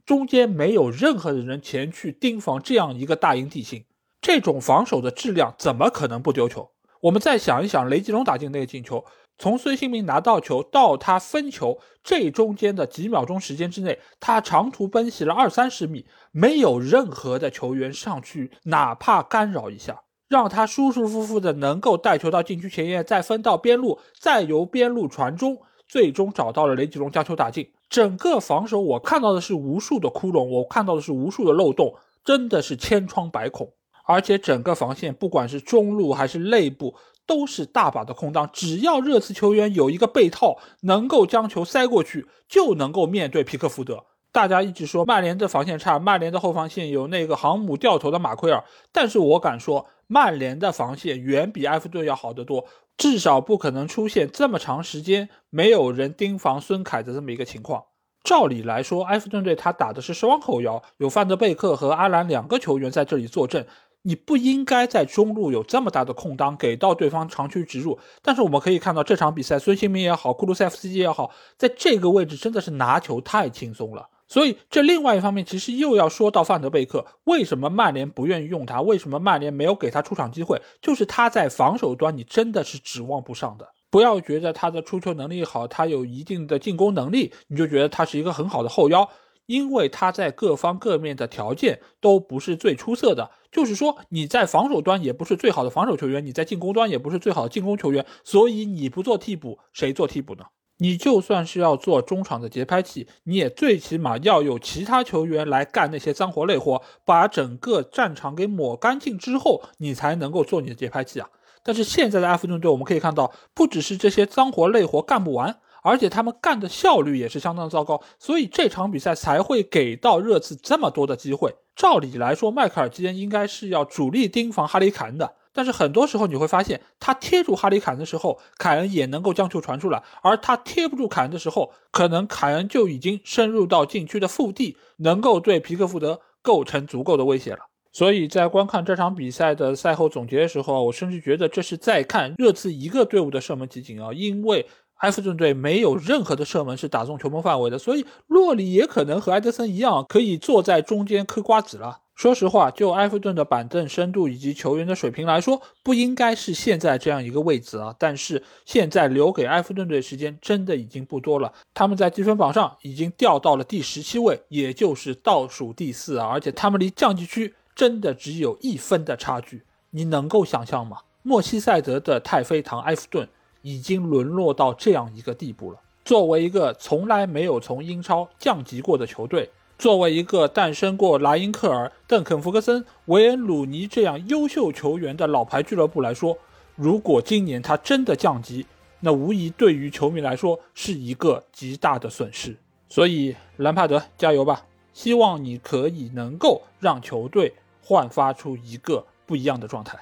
中间没有任何的人前去盯防这样一个大营地形，这种防守的质量怎么可能不丢球？我们再想一想，雷吉隆打进那个进球，从孙兴民拿到球到他分球，这中间的几秒钟时间之内，他长途奔袭了二三十米，没有任何的球员上去，哪怕干扰一下。让他舒舒服服的能够带球到禁区前沿，再分到边路，再由边路传中，最终找到了雷吉隆将球打进。整个防守我看到的是无数的窟窿，我看到的是无数的漏洞，真的是千疮百孔。而且整个防线不管是中路还是内部，都是大把的空当。只要热刺球员有一个背套，能够将球塞过去，就能够面对皮克福德。大家一直说曼联的防线差，曼联的后防线有那个航母掉头的马奎尔，但是我敢说，曼联的防线远比埃弗顿要好得多，至少不可能出现这么长时间没有人盯防孙凯的这么一个情况。照理来说，埃弗顿队他打的是双后腰，有范德贝克和阿兰两个球员在这里坐镇。你不应该在中路有这么大的空当给到对方长驱直入，但是我们可以看到这场比赛，孙兴民也好，库鲁塞夫斯基也好，在这个位置真的是拿球太轻松了。所以这另外一方面其实又要说到范德贝克，为什么曼联不愿意用他？为什么曼联没有给他出场机会？就是他在防守端你真的是指望不上的。不要觉得他的出球能力好，他有一定的进攻能力，你就觉得他是一个很好的后腰。因为他在各方各面的条件都不是最出色的，就是说你在防守端也不是最好的防守球员，你在进攻端也不是最好的进攻球员，所以你不做替补，谁做替补呢？你就算是要做中场的节拍器，你也最起码要有其他球员来干那些脏活累活，把整个战场给抹干净之后，你才能够做你的节拍器啊。但是现在的埃弗顿队，我们可以看到，不只是这些脏活累活干不完。而且他们干的效率也是相当糟糕，所以这场比赛才会给到热刺这么多的机会。照理来说，迈克尔基恩应该是要主力盯防哈里凯恩的，但是很多时候你会发现，他贴住哈里凯恩的时候，凯恩也能够将球传出来；而他贴不住凯恩的时候，可能凯恩就已经深入到禁区的腹地，能够对皮克福德构成足够的威胁了。所以在观看这场比赛的赛后总结的时候，我甚至觉得这是在看热刺一个队伍的射门集锦啊，因为。埃弗顿队没有任何的射门是打中球门范围的，所以洛里也可能和埃德森一样，可以坐在中间嗑瓜子了。说实话，就埃弗顿的板凳深度以及球员的水平来说，不应该是现在这样一个位置啊。但是现在留给埃弗顿队时间真的已经不多了，他们在积分榜上已经掉到了第十七位，也就是倒数第四啊。而且他们离降级区真的只有一分的差距，你能够想象吗？莫西塞德的太妃糖埃弗顿。已经沦落到这样一个地步了。作为一个从来没有从英超降级过的球队，作为一个诞生过莱因克尔、邓肯·福格森、维恩·鲁尼这样优秀球员的老牌俱乐部来说，如果今年他真的降级，那无疑对于球迷来说是一个极大的损失。所以，兰帕德加油吧！希望你可以能够让球队焕发出一个不一样的状态。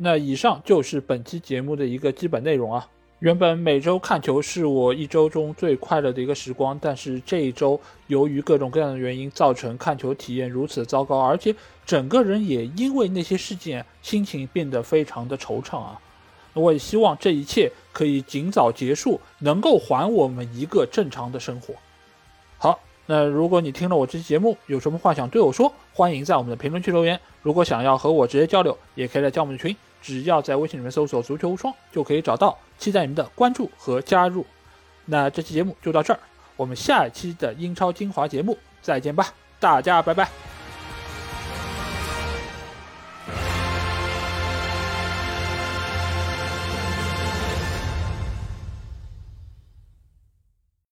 那以上就是本期节目的一个基本内容啊。原本每周看球是我一周中最快乐的一个时光，但是这一周由于各种各样的原因，造成看球体验如此糟糕，而且整个人也因为那些事件心情变得非常的惆怅啊。我也希望这一切可以尽早结束，能够还我们一个正常的生活。好。那如果你听了我这期节目，有什么话想对我说，欢迎在我们的评论区留言。如果想要和我直接交流，也可以来加我们的群，只要在微信里面搜索“足球无双”就可以找到。期待你们的关注和加入。那这期节目就到这儿，我们下一期的英超精华节目再见吧，大家拜拜。